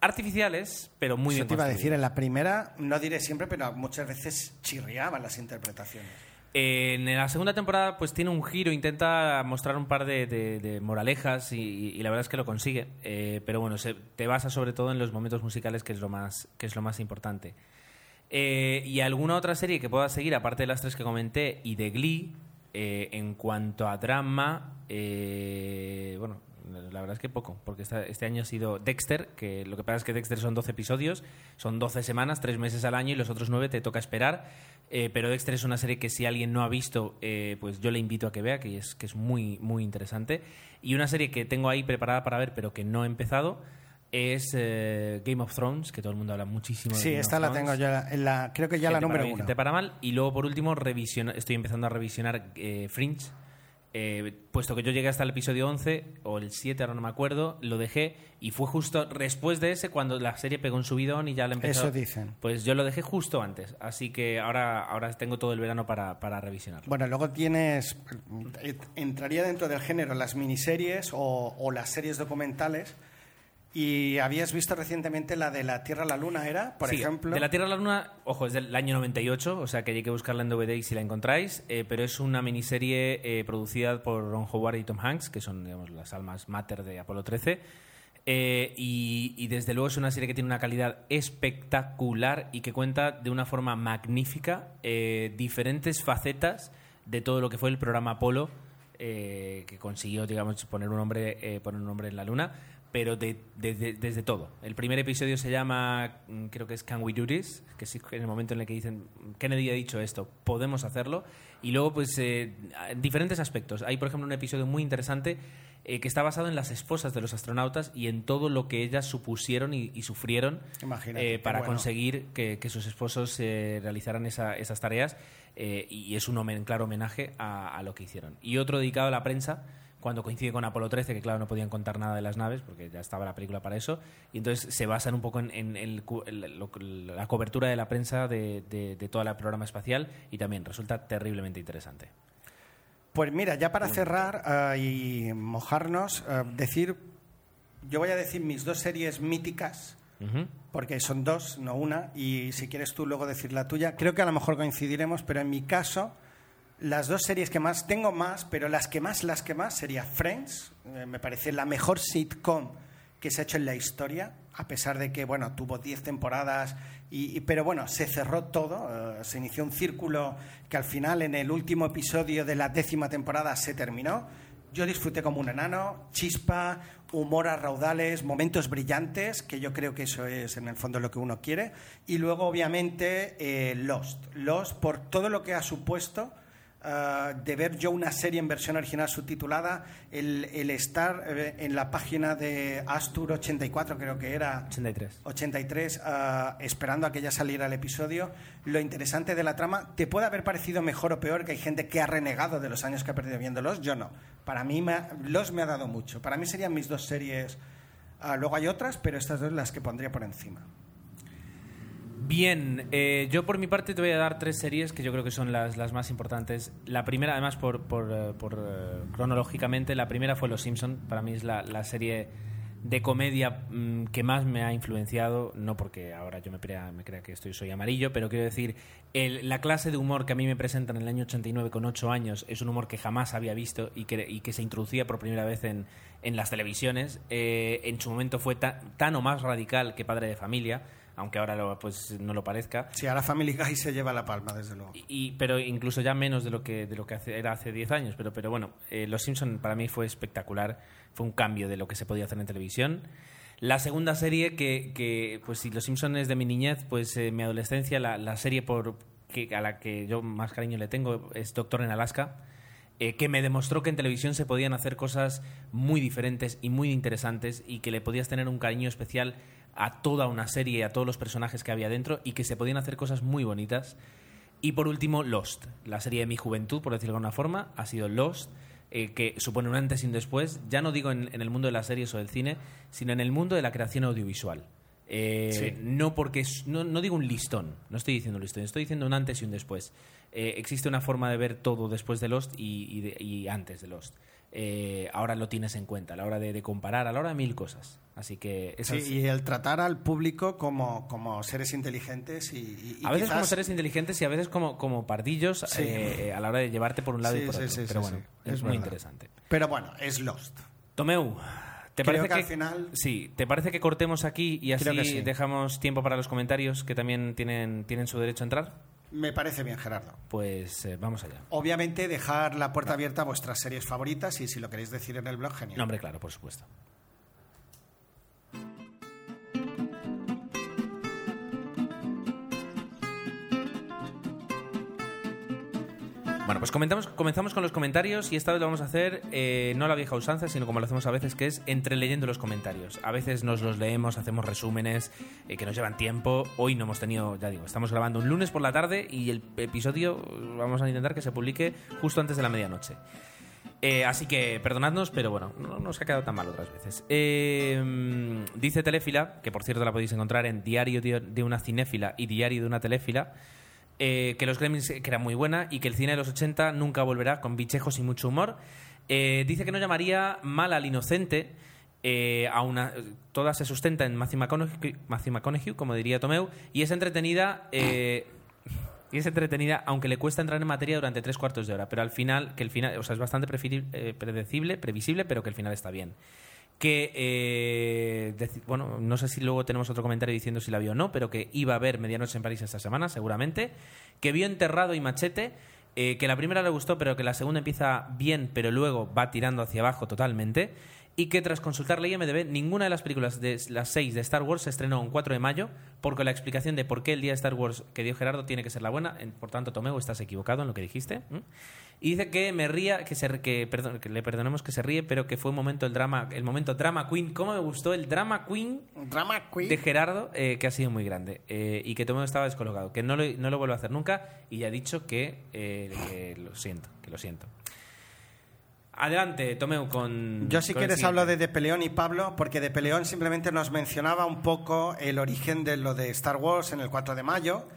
Artificiales, pero muy Eso bien te iba a decir, en la primera, no diré siempre, pero muchas veces chirriaban las interpretaciones. En la segunda temporada pues tiene un giro, intenta mostrar un par de, de- de moralejas y, y la verdad es que lo consigue. Eh, pero bueno, se, te basa sobre todo en los momentos musicales que es lo más, que es lo más importante. Eh, y alguna otra serie que pueda seguir, aparte de las tres que comenté y de Glee, eh, en cuanto a drama, eh, bueno, la verdad es que poco, porque esta- este año ha sido Dexter, que lo que pasa es que Dexter son 12 episodios, son 12 semanas, 3 meses al año y los otros 9 te toca esperar. Eh, pero Dexter es una serie que si alguien no ha visto, eh, pues yo le invito a que vea, que es, que es muy, muy interesante. Y una serie que tengo ahí preparada para ver, pero que no he empezado, es eh, Game of Thrones, que todo el mundo habla muchísimo de Sí, Game esta of la Thrones. tengo yo, la, creo que ya la Gente para número bien, uno. gente para mal. Y luego, por último, revisiona- estoy empezando a revisionar eh, Fringe. Eh, puesto que yo llegué hasta el episodio 11 o el 7, ahora no me acuerdo, lo dejé y fue justo después de ese cuando la serie pegó un subidón y ya la empezó. Eso dicen. Pues yo lo dejé justo antes, así que ahora, ahora tengo todo el verano para, para revisionarlo. Bueno, luego tienes. eh, Entraría dentro del género las miniseries o, o las series documentales. Y habías visto recientemente la de La Tierra a la Luna, ¿era? Por Sí, ejemplo. De la Tierra a la Luna, ojo, es del año 98, o sea que hay que buscarla en DVD si la encontráis, eh, pero es una miniserie eh, producida por Ron Howard y Tom Hanks, que son digamos, las almas mater de Apolo 13. eh, y, y desde luego es una serie que tiene una calidad espectacular y que cuenta de una forma magnífica eh, diferentes facetas de todo lo que fue el programa Apolo, que consiguió, digamos, poner un nombre, poner un nombre en la luna, pero de- de- de- desde todo. El primer episodio se llama, mm, creo que es Can We Do This, que es en el momento en el que dicen, Kennedy ha dicho esto, podemos hacerlo, y luego pues eh, en diferentes aspectos. Hay, por ejemplo, un episodio muy interesante eh, que está basado en las esposas de los astronautas y en todo lo que ellas supusieron y, y sufrieron eh, para bueno. conseguir que, que sus esposos eh, realizaran esa- esas tareas eh, y es un homen- claro homenaje a, a lo que hicieron. Y otro dedicado a la prensa, cuando coincide con Apolo 13, que claro, no podían contar nada de las naves, porque ya estaba la película para eso, y entonces se basan un poco en, en el la cobertura de la prensa de, de, de todo el programa espacial, y también resulta terriblemente interesante. Pues mira, ya para cerrar eh, y mojarnos, eh, decir, yo voy a decir mis dos series míticas, Ujú. porque son dos, no una, y si quieres tú luego decir la tuya, creo que a lo mejor coincidiremos, pero en mi caso, las dos series que más, tengo más, pero las que más, las que más sería Friends, eh, me parece la mejor sitcom que se ha hecho en la historia, a pesar de que, bueno, tuvo 10 temporadas, y, y- pero bueno, se cerró todo, eh, se inició un círculo que al final, en el último episodio de la décima temporada, se terminó. Yo disfruté como un enano, chispa, humor a raudales, momentos brillantes, que yo creo que eso es en el fondo lo que uno quiere. Y luego, obviamente, eh, Lost. Lost por todo lo que ha supuesto ah, de ver yo una serie en versión original subtitulada, el, el estar eh, en la página de Astur 84, creo que era, 83. 83, ah, esperando a que ya saliera el episodio. Lo interesante de la trama, te puede haber parecido mejor o peor, que hay gente que ha renegado de los años que ha perdido viéndolos, yo no. Para mí, me ha- los me ha dado mucho. Para mí serían mis dos series. Ah, luego hay otras, pero estas dos las que pondría por encima. Bien, eh, yo por mi parte te voy a dar tres series que yo creo que son las, las más importantes. La primera, además, por, por, eh, por, eh, cronológicamente, la primera fue Los Simpson. Para mí es la, la serie de comedia mm, que más me ha influenciado, no porque ahora yo me crea, me crea que estoy, soy amarillo, pero quiero decir, el- la clase de humor que a mí me presentan en el año 89 con 8 años es un humor que jamás había visto y que, y que se introducía por primera vez en, en las televisiones. Eh, en su momento fue ta- tan o más radical que Padre de Familia, aunque ahora lo- pues, no lo parezca. Sí, ahora Family Guy se lleva la palma, desde luego. Y, pero incluso ya menos de lo que, de lo que hace- era hace 10 años. Pero, pero bueno, eh, Los Simpson para mí fue espectacular. Fue un cambio de lo que se podía hacer en televisión. La segunda serie que, que, pues si Los Simpson es de mi niñez, pues eh, mi adolescencia, la, la serie por que, a la que yo más cariño le tengo es Doctor en Alaska. eh, que me demostró que en televisión se podían hacer cosas muy diferentes y muy interesantes y que le podías tener un cariño especial a toda una serie y a todos los personajes que había dentro y que se podían hacer cosas muy bonitas. Y por último, Lost, la serie de mi juventud, por decirlo de alguna forma, ha sido Lost, eh, que supone un antes y un después, ya no digo en, en el mundo de las series o del cine, sino en el mundo de la creación audiovisual. Eh, Sí. No porque no, no digo un listón, no estoy diciendo un listón, estoy diciendo un antes y un después. Eh, existe una forma de ver todo después de Lost y, y de- y antes de Lost. Eh, ahora lo tienes en cuenta a la hora de, de comparar, a la hora de mil cosas. Así que Sí, y el tratar al público como, como seres inteligentes y, y- y a veces quizás- como seres inteligentes y a veces como, como pardillos Sí. eh, a la hora de llevarte por un lado Sí, y por otro. Pero bueno, es, Es muy interesante. Pero bueno, es Lost. Tomeu, ¿te Creo parece que al final- Sí, ¿te parece que cortemos aquí y así sí. dejamos tiempo para los comentarios que también tienen, tienen su derecho a entrar? Me parece bien, Gerardo. Pues eh, vamos allá. Obviamente, dejar la puerta abierta a vuestras series favoritas y si lo queréis decir en el blog, genial. No, hombre, claro, por supuesto. Bueno, pues comentamos, comenzamos con los comentarios y esta vez lo vamos a hacer eh, no la vieja usanza, sino como lo hacemos a veces, que es entre leyendo los comentarios. A veces nos los leemos, hacemos resúmenes eh, que nos llevan tiempo. Hoy no hemos tenido, ya digo, estamos grabando un lunes por la tarde y el episodio vamos a intentar que se publique justo antes de la medianoche. Eh, así que perdonadnos, pero bueno, no nos ha quedado tan mal otras veces. Dice Teléfila, que por cierto la podéis encontrar en Diario de una cinéfila y Diario de una teléfila, eh, que los Gremlins eh, que era muy buena y que el cine de los 80 nunca volverá con bichejos y mucho humor. Eh, dice que no llamaría mal al inocente. eh, a una, toda se sustenta en Matthew McConaughey, como diría Tomeu, y es entretenida. y es entretenida, aunque le cuesta entrar en materia durante tres cuartos de hora. Pero al final, que el final, o sea, es bastante predecible, previsible, pero que el final está bien. Que, eh, bueno, no sé si luego tenemos otro comentario diciendo si la vio o no, pero que iba a ver Medianoche en París esta semana, seguramente. Que vio Enterrado y Machete, eh, que la primera le gustó, pero que la segunda empieza bien, pero luego va tirando hacia abajo totalmente. Y que tras consultar la IMDb, ninguna de las películas de las seis de Star Wars se estrenó un 4 de mayo, porque la explicación de por qué el día de Star Wars que dio Gerardo tiene que ser la buena. En- Por tanto, Tomeo, estás equivocado en lo que dijiste. ¿m? Y dice que me ría, que, se, que, perdón, que le perdonemos que se ríe, pero que fue un momento el drama, el momento drama queen. ¿Cómo me gustó el drama queen Drama Queen. de Gerardo, eh, que ha sido muy grande eh, y que Tomeo estaba descolocado, que no lo, no lo vuelvo a hacer nunca y ya ha dicho que, eh, que lo siento, que lo siento. Adelante, Tomeu, con. Yo, si con quieres, hablo de De Peleón y Pablo, porque De Peleón simplemente nos mencionaba un poco el origen de lo de Star Wars en el 4 de mayo,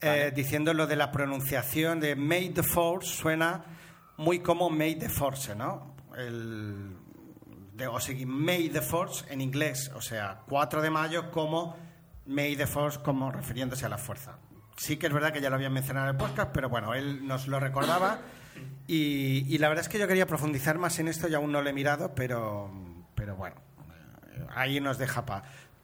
eh, diciendo lo de la pronunciación de May the Force suena muy como May the Force, ¿no? El, de, o sea, May the Force en inglés, o sea, 4 de mayo como May the Force como refiriéndose a la fuerza. Sí que es verdad que ya lo había mencionado en el podcast, pero bueno, él nos lo recordaba y, la verdad es que yo quería profundizar más en esto y aún no lo he mirado, pero, pero bueno, eh, ahí nos deja pa-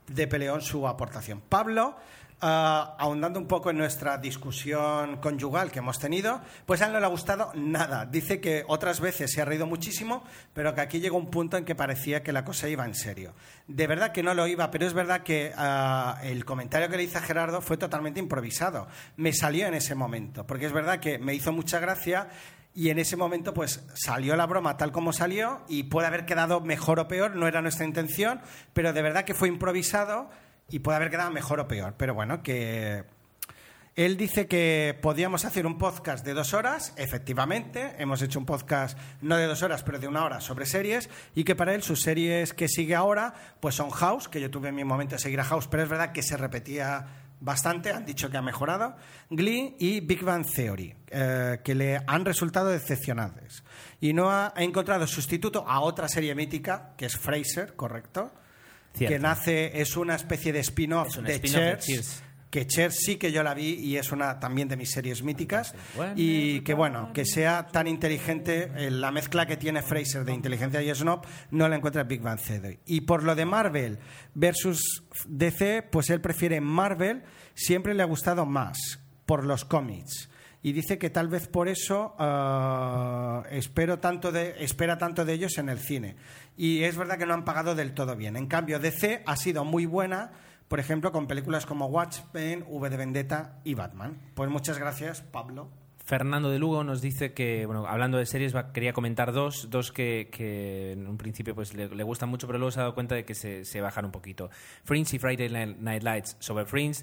de peleón su aportación. Pablo, ah, ahondando un poco en nuestra discusión conyugal que hemos tenido, pues a él no le ha gustado nada. Dice que otras veces se ha reído muchísimo, pero que aquí llegó un punto en que parecía que la cosa iba en serio. De verdad que no lo iba, pero es verdad que ah, el comentario que le hice a Gerardo fue totalmente improvisado. Me salió en ese momento, porque es verdad que me hizo mucha gracia y en ese momento, pues salió la broma tal como salió y puede haber quedado mejor o peor, no era nuestra intención, pero de verdad que fue improvisado y puede haber quedado mejor o peor. Pero bueno, que él dice que podíamos hacer un podcast de dos horas, efectivamente, hemos hecho un podcast no de dos horas, pero de una hora sobre series, y que para él sus series que sigue ahora, pues son House, que yo tuve en mi momento de seguir a House, pero es verdad que se repetía bastante, han dicho que ha mejorado, Glee y Big Bang Theory, eh, que le han resultado decepcionantes. Y no ha, ha encontrado sustituto a otra serie mítica, que es Fraser, correcto, Cierto. que nace, es una especie de spin-off de spin-off de Cheers. Que Cheers sí que yo la vi y es una también de mis series míticas y que bueno, que sea tan inteligente, eh, la mezcla que tiene Fraser de inteligencia y snob no la encuentra en Big Bang Theory. Y por lo de Marvel versus DC, pues él prefiere Marvel, siempre le ha gustado más por los cómics. Y dice que tal vez por eso ah, espero tanto de, espera tanto de ellos en el cine. Y es verdad que no han pagado del todo bien. En cambio, DC ha sido muy buena, por ejemplo, con películas como Watchmen, V de Vendetta y Batman. Pues muchas gracias, Pablo. Fernando de Lugo nos dice que, bueno, hablando de series, quería comentar dos, dos que, que en un principio pues le, gustan mucho, pero luego se ha dado cuenta de que se, se bajan un poquito. Fringe y Friday Night Lights. Sobre Fringe,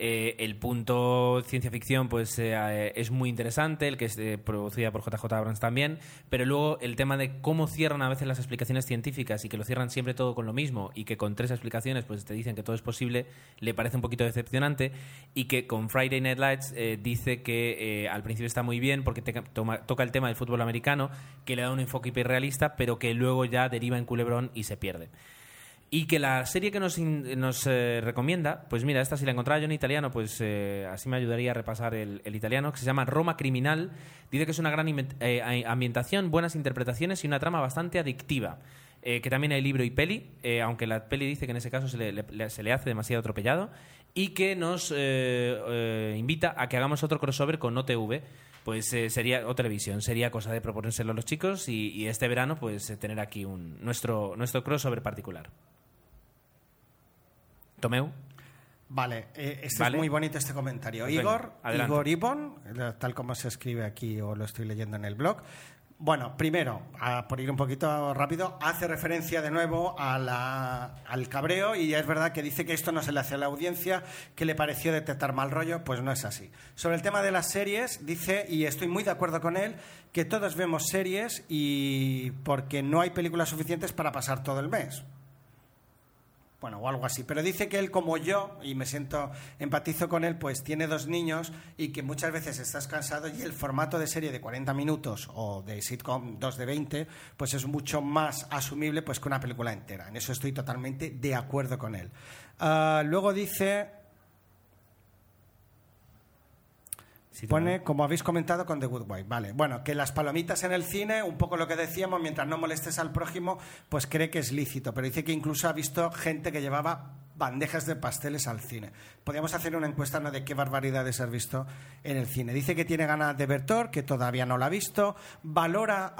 eh, el punto ciencia ficción pues eh, es muy interesante, el que es eh, producida por JJ Abrams también, pero luego el tema de cómo cierran a veces las explicaciones científicas y que lo cierran siempre todo con lo mismo y que con tres explicaciones pues te dicen que todo es posible, le parece un poquito decepcionante y que con Friday Night Lights eh, dice que eh, al principio está muy bien porque toca el tema del fútbol americano, que le da un enfoque hiperrealista, pero que luego ya deriva en culebrón y se pierde. Y que la serie que nos, nos eh, recomienda, pues mira, esta si la encontrara yo en italiano, pues eh, así me ayudaría a repasar el, el italiano, que se llama Roma Criminal. Dice que es una gran eh, ambientación, buenas interpretaciones y una trama bastante adictiva. Eh, que también hay libro y peli, aunque la peli dice que en ese caso se le, se le hace demasiado atropellado. Y que nos invita a que hagamos otro crossover con OTV. Pues sería, o televisión, sería cosa de proponérselo a los chicos y, y este verano pues tener aquí un, nuestro, nuestro crossover particular. Tomeu. Vale, eh, este Vale. es muy bonito este comentario. Pues venga, Igor. Igor Ibon, tal como se escribe aquí o lo estoy leyendo en el blog. Bueno, primero, a- por ir un poquito rápido, hace referencia de nuevo a la- al cabreo y es verdad que dice que esto no se le hace a la audiencia, que le pareció detectar mal rollo, pues no es así. Sobre el tema de las series, dice, y estoy muy de acuerdo con él, que todos vemos series y porque no hay películas suficientes para pasar todo el mes bueno, o algo así. Pero dice que él, como yo, y me siento, empatizo con él, pues tiene dos niños y que muchas veces estás cansado y el formato de serie de 40 minutos o de sitcom 2 de 20, pues es mucho más asumible pues que una película entera. En eso estoy totalmente de acuerdo con él. Ah, luego dice, Sí, Pone, como habéis comentado, con The Good Wife. Vale, bueno, que las palomitas en el cine, un poco lo que decíamos, mientras no molestes al prójimo, pues cree que es lícito. Pero dice que incluso ha visto gente que llevaba bandejas de pasteles al cine. Podríamos hacer una encuesta ¿no? de qué barbaridades has visto en el cine. Dice que tiene ganas de ver Thor, que todavía no la ha visto. Valora,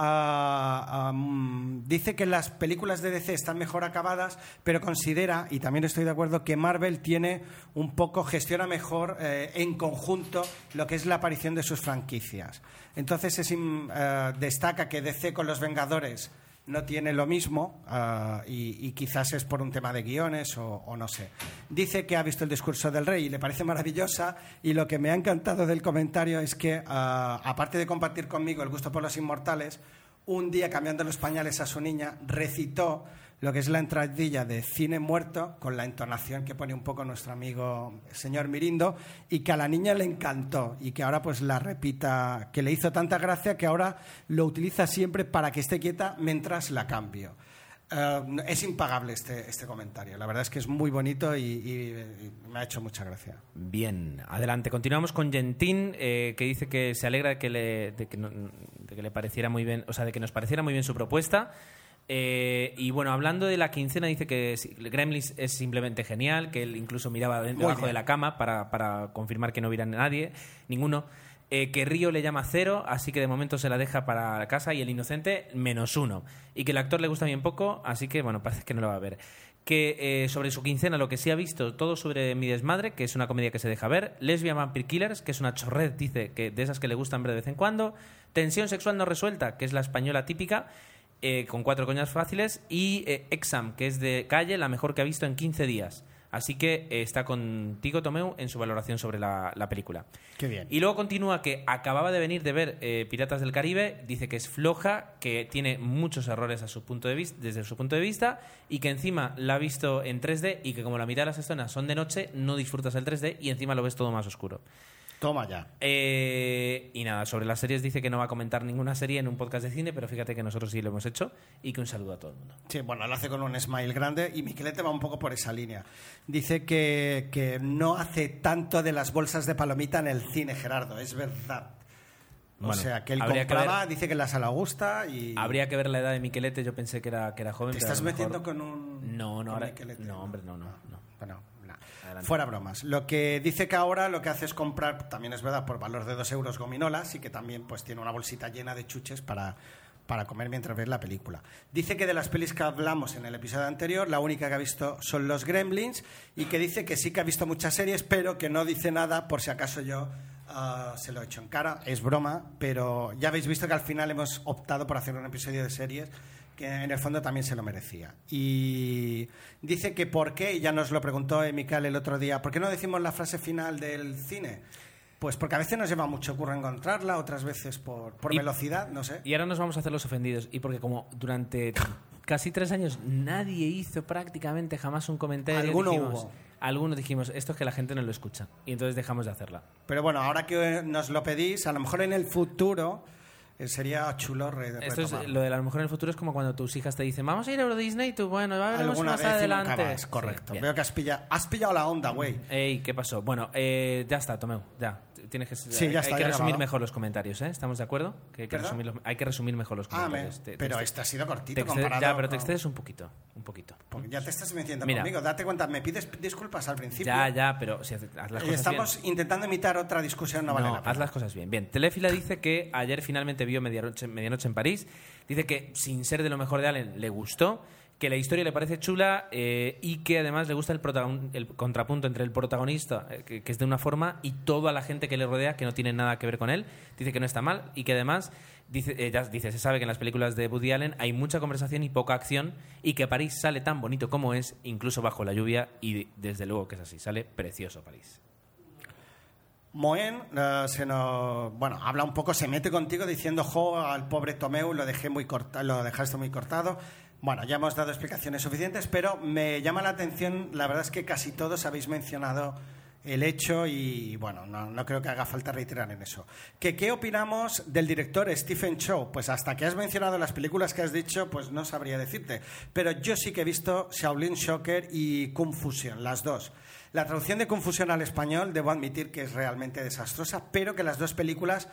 mm, dice que las películas de DC están mejor acabadas, pero considera, y también estoy de acuerdo, que Marvel tiene un poco, gestiona mejor eh, en conjunto lo que es la aparición de sus franquicias. Entonces es im- eh, destaca que DC con los Vengadores no tiene lo mismo ah, y, quizás es por un tema de guiones o, o no sé. Dice que ha visto el discurso del rey y le parece maravillosa y lo que me ha encantado del comentario es que, ah, aparte de compartir conmigo el gusto por los inmortales, un día cambiando los pañales a su niña, recitó lo que es la entradilla de Cine Muerto, con la entonación que pone un poco nuestro amigo señor Mirindo, y que a la niña le encantó y que ahora pues la repita, que le hizo tanta gracia que ahora lo utiliza siempre para que esté quieta mientras la cambio. Eh, es impagable este, este comentario. La verdad es que es muy bonito y, y- y me ha hecho mucha gracia. Bien, adelante. Continuamos con Gentín, eh, que dice que se alegra de que, le, de, que no- de que le pareciera muy bien, o sea, de que nos pareciera muy bien su propuesta. Eh, y bueno, hablando de la quincena, dice que Gremlins es simplemente genial, que él incluso miraba debajo de la cama para, para confirmar que no hubiera nadie, ninguno. Eh, que Río le llama cero, así que de momento se la deja para casa y el inocente menos uno. Y que el actor le gusta bien poco, así que bueno, parece que no lo va a ver. Que eh, sobre su quincena lo que sí ha visto, todo sobre Mi Desmadre, que es una comedia que se deja ver. Lesbian Vampire Killers, que es una chorred, dice, que de esas que le gustan ver de vez en cuando. Tensión sexual no resuelta, que es la española típica, eh, con cuatro coñas fáciles. Y eh, Exam, que es de calle, la mejor que ha visto en 15 días. Así que eh, está contigo, Tomeu, en su valoración sobre la, la película. Qué bien. Y luego continúa que acababa de venir de ver eh, Piratas del Caribe, dice que es floja, que tiene muchos errores a su punto de vista, desde su punto de vista, y que encima la ha visto en 3D y que como la mitad de las escenas son de noche, no disfrutas el 3D y encima lo ves todo más oscuro. Toma ya. Eh, y nada, sobre las series dice que no va a comentar ninguna serie en un podcast de cine, pero fíjate que nosotros sí lo hemos hecho y que un saludo a todo el mundo. Sí, bueno, lo hace con un smile grande y Miquelete va un poco por esa línea. Dice que, que no hace tanto de las bolsas de palomita en el cine, Gerardo, es verdad. O sea, que él que compraba, ver- dice que la sala gusta y... Habría que ver la edad de Miquelete, yo pensé que era, que era joven. ¿Te estás mejor- metiendo con un... No, no, con ahora... Miquelete? No, hombre, no, no. no. Bueno, nah. Fuera bromas. Lo que dice que ahora lo que hace es comprar, también es verdad, por valor de dos euros gominolas y que también pues tiene una bolsita llena de chuches para, para comer mientras ves la película. Dice que de las pelis que hablamos en el episodio anterior, la única que ha visto son los Gremlins y que dice que sí que ha visto muchas series, pero que no dice nada por si acaso yo ah, se lo he hecho en cara. Es broma, pero ya habéis visto que al final hemos optado por hacer un episodio de series que en el fondo también se lo merecía. Y dice que por qué, y ya nos lo preguntó Mical el otro día, ¿por qué no decimos la frase final del cine? Pues porque a veces nos lleva mucho curro encontrarla, otras veces por, por Y- velocidad, no sé. Y ahora nos vamos a hacer los ofendidos. Y porque como durante casi tres años nadie hizo prácticamente jamás un comentario, Alguno dijimos, hubo. algunos dijimos, esto es que la gente no lo escucha. Y entonces dejamos de hacerla. Pero bueno, ahora que nos lo pedís, a lo mejor en el futuro sería chulo re- Esto es, lo de la mujer en el futuro es como cuando tus hijas te dicen, vamos a ir a Euro Disney, y tú, bueno, va a Alguna más adelante. Sí, correcto. Veo que has pillado, has pillado la onda, güey. Ey, ¿qué pasó? Bueno, eh, ya está, Tomeu, ya. Tienes que, Sí, ya hay que ya resumir mejor los comentarios, ¿eh? ¿Estamos de acuerdo? Que hay, que resumir los, hay que resumir mejor los Ah, me- comentarios. Te- te pero exce- este ha sido te cortito comparado Ya, pero te excedes un poquito, un poquito. Porque ya te estás metiendo Mira. conmigo. Date cuenta, me pides disculpas al principio. Ya, ya, pero si haz las Eh, cosas Estamos bien. intentando imitar otra discusión, no vale No, la pena. haz las cosas bien. Bien, Telefila dice que ayer finalmente vio Medianoche, Medianoche en París. Dice que, sin ser de lo mejor de Allen, le gustó, que la historia le parece chula eh, y que además le gusta el, el contrapunto entre el protagonista, eh, que, que es de una forma, y toda la gente que le rodea, que no tiene nada que ver con él. Dice que no está mal y que además, dice, eh, ya dice, se sabe que en las películas de Woody Allen hay mucha conversación y poca acción y que París sale tan bonito como es, incluso bajo la lluvia, y desde luego que es así, sale precioso París. Moen eh, se nos, bueno, habla un poco, se mete contigo diciendo, jo, al pobre Tomeu lo dejé muy corta, lo dejaste muy cortado. Bueno, ya hemos dado explicaciones suficientes, pero me llama la atención, la verdad es que casi todos habéis mencionado el hecho y bueno, no, no creo que haga falta reiterar en eso. ¿Que, ¿Qué opinamos del director Stephen Chow? Pues hasta que has mencionado las películas que has dicho, pues no sabría decirte. Pero yo sí que he visto Shaolin Shocker y Confusion, las dos. La traducción de Confusión al español, debo admitir que es realmente desastrosa, pero que las dos películas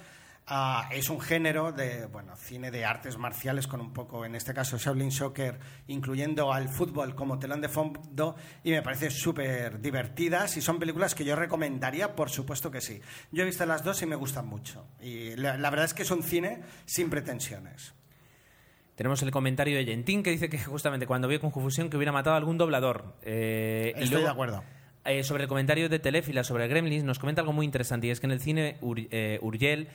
ah, es un género de, bueno, cine de artes marciales con un poco, en este caso, Shaolin Soccer, incluyendo al fútbol como telón de fondo, y me parece súper divertidas y son películas que yo recomendaría, por supuesto que sí. Yo he visto las dos y me gustan mucho. Y la, la verdad es que es un cine sin pretensiones. Tenemos el comentario de Gentín que dice que justamente cuando vio Confusión que hubiera matado a algún doblador. Eh, y Estoy luego, de acuerdo. Eh, sobre el comentario de Telefila sobre Gremlins, nos comenta algo muy interesante y es que en el cine Ur- eh, Urgell,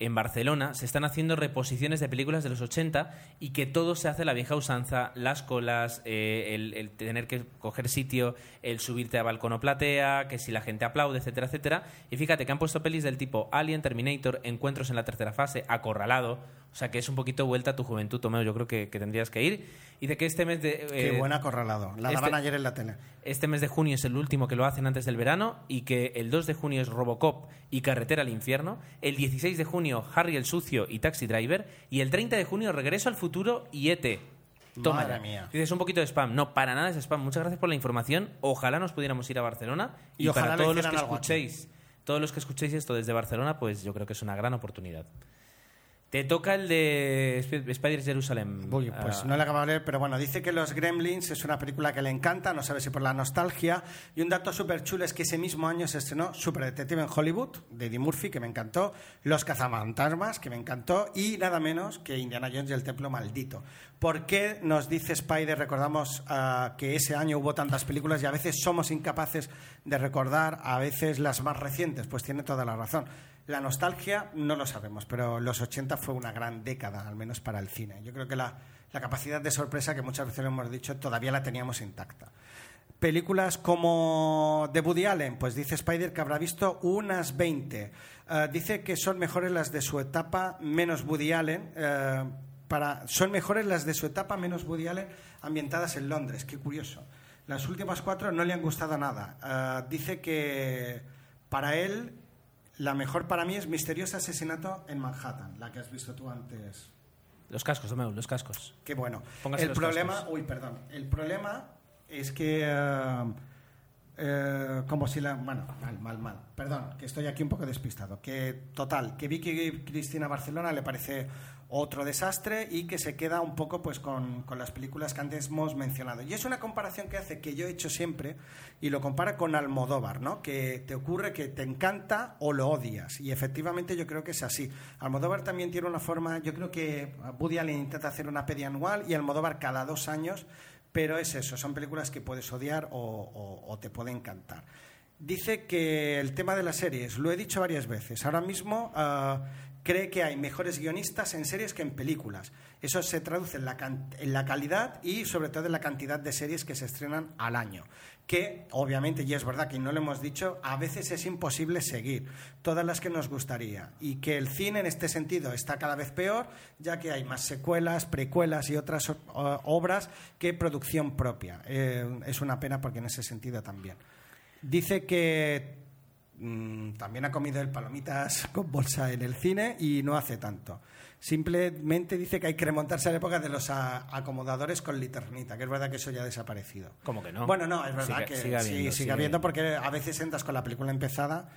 en Barcelona, se están haciendo reposiciones de películas de los 80 y que todo se hace la vieja usanza, las colas, eh, el, el tener que coger sitio, el subirte a balcón o platea, que si la gente aplaude, etcétera, etcétera. Y fíjate que han puesto pelis del tipo Alien, Terminator, Encuentros en la tercera fase, Acorralado, O sea que es un poquito vuelta a tu juventud, Tomeo. Yo creo que, que tendrías que ir. Y de que este mes de. Qué eh, buen acorralado. La este- daban ayer en la tele. Este mes de junio es el último que lo hacen antes del verano y que el 2 de junio es Robocop y Carretera al Infierno, el 16 de junio Harry el Sucio y Taxi Driver y el 30 de junio Regreso al Futuro y ET. Toma Madre mía. Dices un poquito de spam. No, para nada es spam. Muchas gracias por la información. Ojalá nos pudiéramos ir a Barcelona y, Y ojalá para todos los que escuchéis, todos los que escuchéis esto desde Barcelona, pues yo creo que es una gran oportunidad. Te toca el de Sp- Spider Jerusalem. Uy, pues Ah, no le acabo de leer, pero bueno, dice que Los Gremlins es una película que le encanta, no sabe si por la nostalgia. Y un dato súper chulo es que ese mismo año se estrenó Super Detective en Hollywood, de Eddie Murphy, que me encantó, Los Cazafantasmas, que me encantó, y nada menos que Indiana Jones y el Templo Maldito. ¿Por qué nos dice Spider, recordamos ah, que ese año hubo tantas películas y a veces somos incapaces de recordar a veces las más recientes? Pues tiene toda la razón. La nostalgia no lo sabemos, pero los 80 fue una gran década, al menos para el cine. Yo creo que la, capacidad de sorpresa, que muchas veces lo hemos dicho, todavía la teníamos intacta. Películas como de Woody Allen, pues dice Spider que habrá visto unas 20. Eh, dice que son mejores las de su etapa menos Woody Allen. eh, para, son mejores las de su etapa menos Woody Allen ambientadas en Londres. Qué curioso. Las últimas cuatro no le han gustado nada. Eh, dice que para él la mejor para mí es Misterioso Asesinato en Manhattan, la que has visto tú antes. Los cascos, Tomeu, los cascos. Qué bueno. Póngase el los problema, cascos. uy, perdón. El problema es que eh, eh, como si la, bueno, mal, mal, mal. Perdón, que estoy aquí un poco despistado. Que total, que Vicky Cristina Barcelona le parece otro desastre y que se queda un poco pues con, con las películas que antes hemos mencionado. Y es una comparación que hace que yo he hecho siempre y lo compara con Almodóvar, ¿no? Que te ocurre que te encanta o lo odias. Y efectivamente yo creo que es así. Almodóvar también tiene una forma, yo creo que Woody Allen intenta hacer una peli anual y Almodóvar cada dos años, pero es eso, son películas que puedes odiar o, o- o te puede encantar. Dice que el tema de las series, lo he dicho varias veces, ahora mismo ah, cree que hay mejores guionistas en series que en películas. Eso se traduce en la, calidad y sobre todo en la cantidad de series que se estrenan al año. Que obviamente, y es verdad que no lo hemos dicho, a veces es imposible seguir todas las que nos gustaría. Y que el cine en este sentido está cada vez peor, ya que hay más secuelas, precuelas y otras obras que producción propia. Eh, es una pena porque en ese sentido también. Dice que mm, también ha comido el palomitas con bolsa en el cine y no hace tanto. Simplemente dice que hay que remontarse a la época de los acomodadores con liternita, que es verdad que eso ya ha desaparecido. ¿Cómo que no? Bueno, no, es verdad que sigue habiendo, sí, sigue sigue habiendo porque a veces entras con la película empezada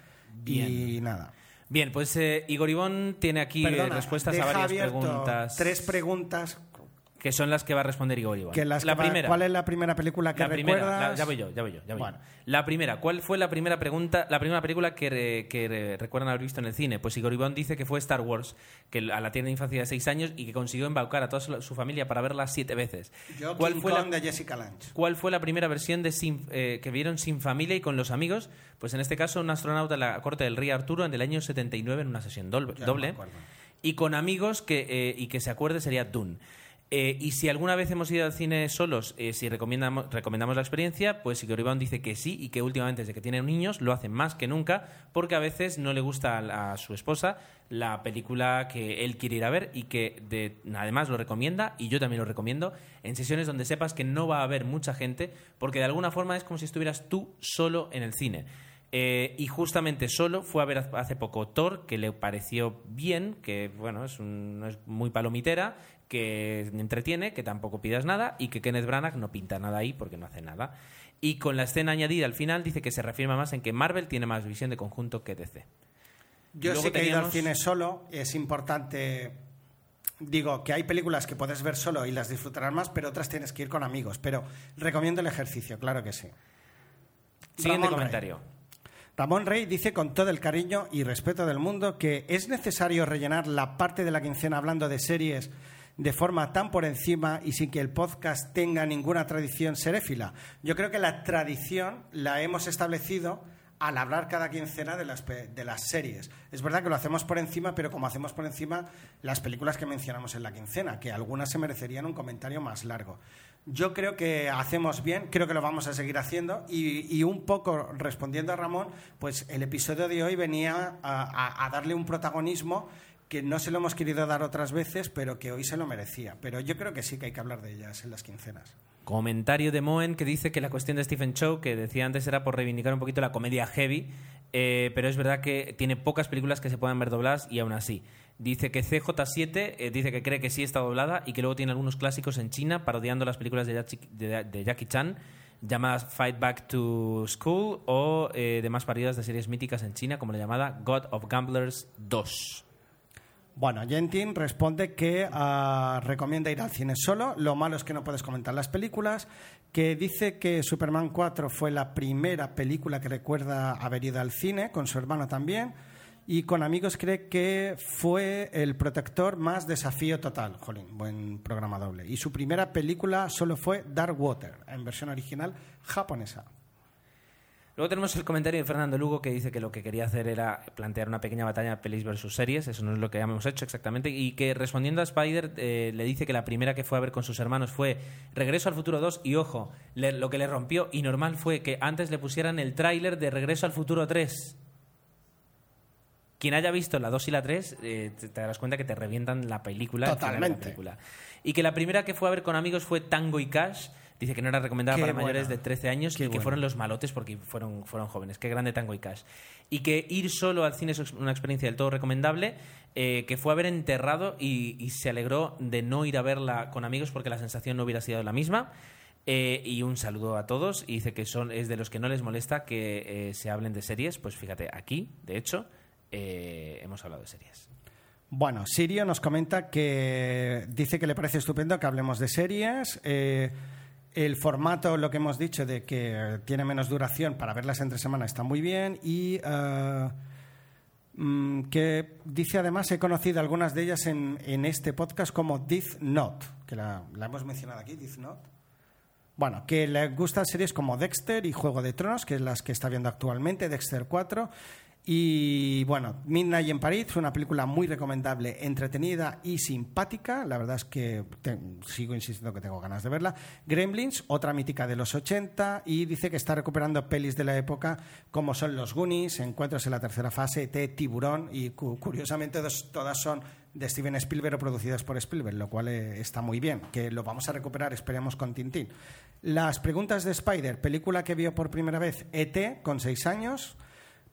y nada. Bien, pues eh, Igor Ivón tiene aquí Perdona, respuestas a varias preguntas. Tres preguntas. Que son las que va a responder Igor Ivón. Que las la que va- primera. ¿Cuál es la primera película que la primera, recuerdas? la- ya voy yo, ya voy yo, ya voy yo. La primera, ¿cuál fue la primera pregunta, la primera película que, re- que re- recuerdan haber visto en el cine? Pues Igor Ivón dice que fue Star Wars, que a la tienda de infancia de seis años y que consiguió embaucar a toda su, su familia para verla siete veces. Yo, ¿Cuál King fue, la, de Jessica Lange. ¿Cuál fue la primera versión de sin- eh, que vieron sin familia y con los amigos? Pues en este caso un astronauta en la corte del rey Arturo en el año 79 en una sesión doble. No y con amigos que, eh, y que se acuerde sería Dune. Eh, y si alguna vez hemos ido al cine solos, eh, si recomendamos, la experiencia, pues Igor Iván dice que sí y que últimamente desde que tiene niños lo hacen más que nunca porque a veces no le gusta a, su esposa la película que él quiere ir a ver y que de- además lo recomienda y yo también lo recomiendo en sesiones donde sepas que no va a haber mucha gente porque de alguna forma es como si estuvieras tú solo en el cine. Eh, y justamente solo fue a ver hace poco Thor, que le pareció bien, que bueno, es, un- es muy palomitera, que entretiene, que tampoco pidas nada, y que Kenneth Branagh no pinta nada ahí porque no hace nada. Y con la escena añadida al final dice que se reafirma más en que Marvel tiene más visión de conjunto que DC. Yo sí que he ido al teníamos- cine solo. Es importante. Digo que hay películas que puedes ver solo y las disfrutarás más, pero otras tienes que ir con amigos. Pero recomiendo el ejercicio, claro que sí. Siguiente Ramón Rey. comentario. Ramón Rey dice con todo el cariño y respeto del mundo que es necesario rellenar la parte de la quincena hablando de series de forma tan por encima y sin que el podcast tenga ninguna tradición seréfila. Yo creo que la tradición la hemos establecido al hablar cada quincena de las, de las series. Es verdad que lo hacemos por encima, pero como hacemos por encima las películas que mencionamos en la quincena, que algunas se merecerían un comentario más largo. Yo creo que hacemos bien, creo que lo vamos a seguir haciendo y, y un poco respondiendo a Ramón, pues el episodio de hoy venía a- a darle un protagonismo que no se lo hemos querido dar otras veces, pero que hoy se lo merecía. Pero yo creo que sí que hay que hablar de ellas en las quincenas. Comentario de Moen que dice que la cuestión de Stephen Chow, que decía antes, era por reivindicar un poquito la comedia heavy, eh, pero es verdad que tiene pocas películas que se puedan ver dobladas y aún así. Dice que CJ7 eh, dice que cree que sí está doblada y que luego tiene algunos clásicos en China parodiando las películas de Jackie, Chan llamadas Fight Back to School o eh, demás parodias de series míticas en China como la llamada God of Gamblers 2. Bueno, Gentin responde que ah, recomienda ir al cine solo. Lo malo es que no puedes comentar las películas. Que dice que Superman 4 fue la primera película que recuerda haber ido al cine, con su hermano también. Y con amigos cree que fue el protector más desafío total. Jolín, buen programa doble. Y su primera película solo fue Dark Water, en versión original japonesa. Luego tenemos el comentario de Fernando Lugo que dice que lo que quería hacer era plantear una pequeña batalla pelis versus series, eso no es lo que hemos hecho exactamente, y que respondiendo a Spider eh, le dice que la primera que fue a ver con sus hermanos fue Regreso al Futuro 2 y ojo, le- lo que le rompió y normal fue que antes le pusieran el tráiler de Regreso al Futuro 3. Quien haya visto la 2 y la 3 eh, te, te darás cuenta que te revientan la película. de la Totalmente. película. Y que la primera que fue a ver con amigos fue Tango y Cash. Dice que no era recomendada Qué para mayores de 13 años Qué y que buena. fueron los malotes porque fueron, fueron jóvenes. Qué grande Tango y Cash. Y que ir solo al cine es una experiencia del todo recomendable. eh, que fue a ver enterrado y, y se alegró de no ir a verla con amigos porque la sensación no hubiera sido la misma. Eh, y un saludo a todos. Y dice que son, es de los que no les molesta que eh, se hablen de series. Pues fíjate, aquí, de hecho, eh, hemos hablado de series. Bueno, Sirio nos comenta que dice que le parece estupendo que hablemos de series. eh, el formato, lo que hemos dicho, de que tiene menos duración para verlas entre semana está muy bien. Y eh, mm, que dice además, he conocido algunas de ellas en, este podcast como Death Note, que la, hemos mencionado aquí, Death Note. Bueno, que le gustan series como Dexter y Juego de Tronos, que es las que está viendo actualmente, Dexter 4. Y bueno, Midnight en París, una película muy recomendable, entretenida y simpática. La verdad es que sigo insistiendo que tengo ganas de verla. Gremlins, otra mítica de los 80, y dice que está recuperando pelis de la época como son Los Goonies, Encuentros en la tercera fase, T, Tiburón, y cu- curiosamente todas son de Steven Spielberg o producidas por Spielberg, lo cual eh, está muy bien, que lo vamos a recuperar, esperemos, con Tintín. Las preguntas de Spider, película que vio por primera vez ET con seis años.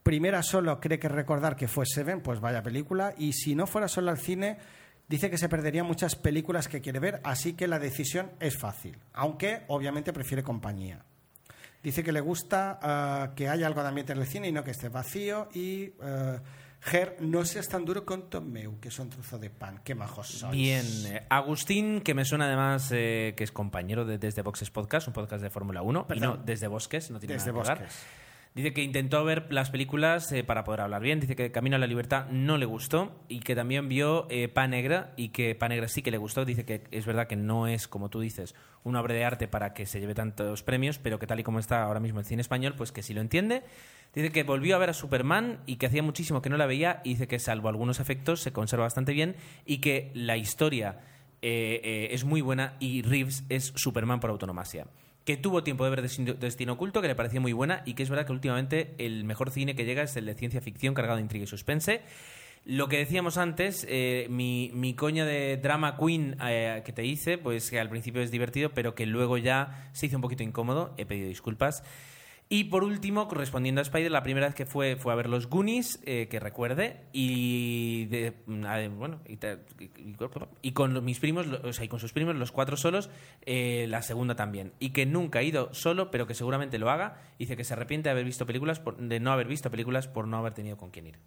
Primera solo cree que recordar que fue Seven, pues vaya película. Y si no fuera solo al cine, dice que se perdería muchas películas que quiere ver, así que la decisión es fácil, aunque obviamente prefiere compañía. Dice que le gusta ah, que haya algo de ambiente en el cine y no que esté vacío. Y ah, Ger, no seas tan duro con Tomeu, que es un trozo de pan. Qué majos sois. Bien, eh, Agustín, que me suena además que es compañero de Desde Boxes Podcast, un podcast de Fórmula 1, y Perdón. no Desde Bosques, no tiene Desde nada que ver. Bosques. Dice que intentó ver las películas eh, para poder hablar bien. Dice que Camino a la Libertad no le gustó y que también vio eh, Pa Negra y que Pa Negra sí que le gustó. Dice que es verdad que no es, como tú dices, una obra de arte para que se lleve tantos premios, pero que tal y como está ahora mismo el cine español, pues que sí lo entiende. Dice que volvió a ver a Superman y que hacía muchísimo que no la veía y dice que salvo algunos efectos se conserva bastante bien y que la historia eh, eh, es muy buena y Reeves es Superman por autonomasia que tuvo tiempo de ver Destino, Oculto, que le pareció muy buena y que es verdad que últimamente el mejor cine que llega es el de ciencia ficción cargado de intriga y suspense. Lo que decíamos antes, eh, mi, mi coña de drama queen eh, que te hice, pues que al principio es divertido, pero que luego ya se hizo un poquito incómodo, he pedido disculpas. Y por último, correspondiendo a Spider, la primera vez que fue fue a ver los Goonies, eh, que recuerde, y de- bueno, y, y- con mis primos, o sea, y con sus primos, los cuatro solos, eh, la segunda también. Y que nunca ha ido solo, pero que seguramente lo haga. Dice que se arrepiente de haber visto películas, por- de no haber visto películas por no haber tenido con quién ir.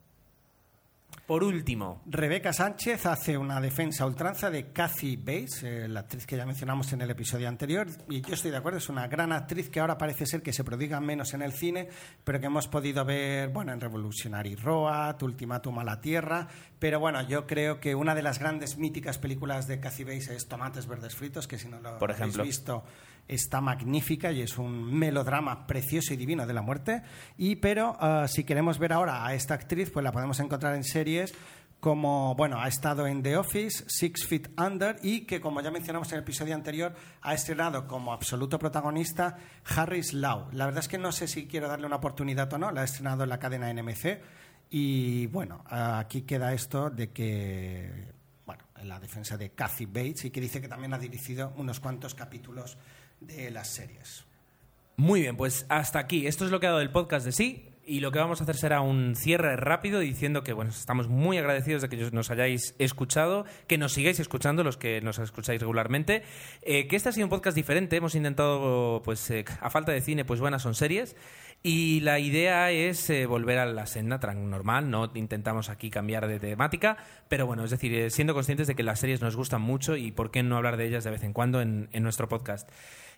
Por último, Rebeca Sánchez hace una defensa a ultranza de Kathy Bates, eh, la actriz que ya mencionamos en el episodio anterior, y yo estoy de acuerdo, es una gran actriz que ahora parece ser que se prodiga menos en el cine, pero que hemos podido ver bueno, en Revolutionary Road, Ultimátum a la Tierra, pero bueno, yo creo que una de las grandes míticas películas de Kathy Bates es Tomates Verdes Fritos, que si no lo Por habéis visto está magnífica y es un melodrama precioso y divino de la muerte. Y pero ah, si queremos ver ahora a esta actriz, pues la podemos encontrar en series como, bueno, ha estado en The Office, Six Feet Under y que, como ya mencionamos en el episodio anterior, ha estrenado como absoluto protagonista Harris Lau. La verdad es que no sé si quiero darle una oportunidad o no, la ha estrenado en la cadena NMC Y bueno, aquí queda esto de que, bueno, en la defensa de Kathy Bates y que dice que también ha dirigido unos cuantos capítulos de las series. Muy bien, pues hasta aquí. Esto es lo que ha dado el podcast de sí. Y lo que vamos a hacer será un cierre rápido diciendo que bueno, estamos muy agradecidos de que nos hayáis escuchado, que nos sigáis escuchando los que nos escucháis regularmente, eh, que este ha sido un podcast diferente. Hemos intentado, pues eh, a falta de cine, pues buenas son series. Y la idea es eh, volver a la senda normal, no intentamos aquí cambiar de temática, pero bueno, es decir, siendo conscientes de que las series nos gustan mucho y por qué no hablar de ellas de vez en cuando en nuestro podcast.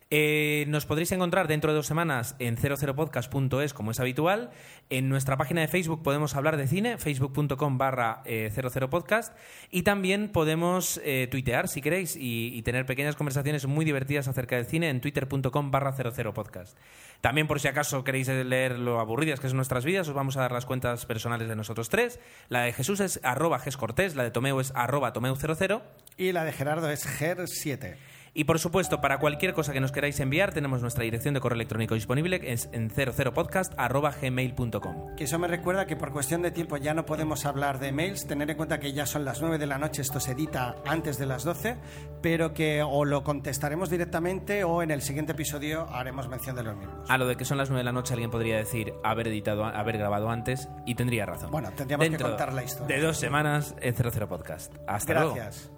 Eh, nos podréis encontrar dentro de dos semanas en 00podcast.es, como es habitual. En nuestra página de Facebook podemos hablar de cine, facebook.com barra 00podcast. Eh, y también podemos eh, tuitear, si queréis, y, tener pequeñas conversaciones muy divertidas acerca del cine en twitter.com barra 00podcast. También, por si acaso queréis leer lo aburridas que son nuestras vidas, os vamos a dar las cuentas personales de nosotros tres. La de Jesús es arroba gescortés, la de Tomeu es arroba tomeu00. Y la de Gerardo es ger7. Y por supuesto, para cualquier cosa que nos queráis enviar, tenemos nuestra dirección de correo electrónico disponible es en 00podcast.gmail.com. Que eso me recuerda que por cuestión de tiempo ya no podemos hablar de mails, tener en cuenta que ya son las 9 de la noche, esto se edita antes de las 12, pero que o lo contestaremos directamente o en el siguiente episodio haremos mención de los mismos. A lo de que son las 9 de la noche alguien podría decir haber editado, haber grabado antes y tendría razón. Bueno, tendríamos que contar la historia. De dos semanas en 00 Podcast. Hasta luego. Gracias.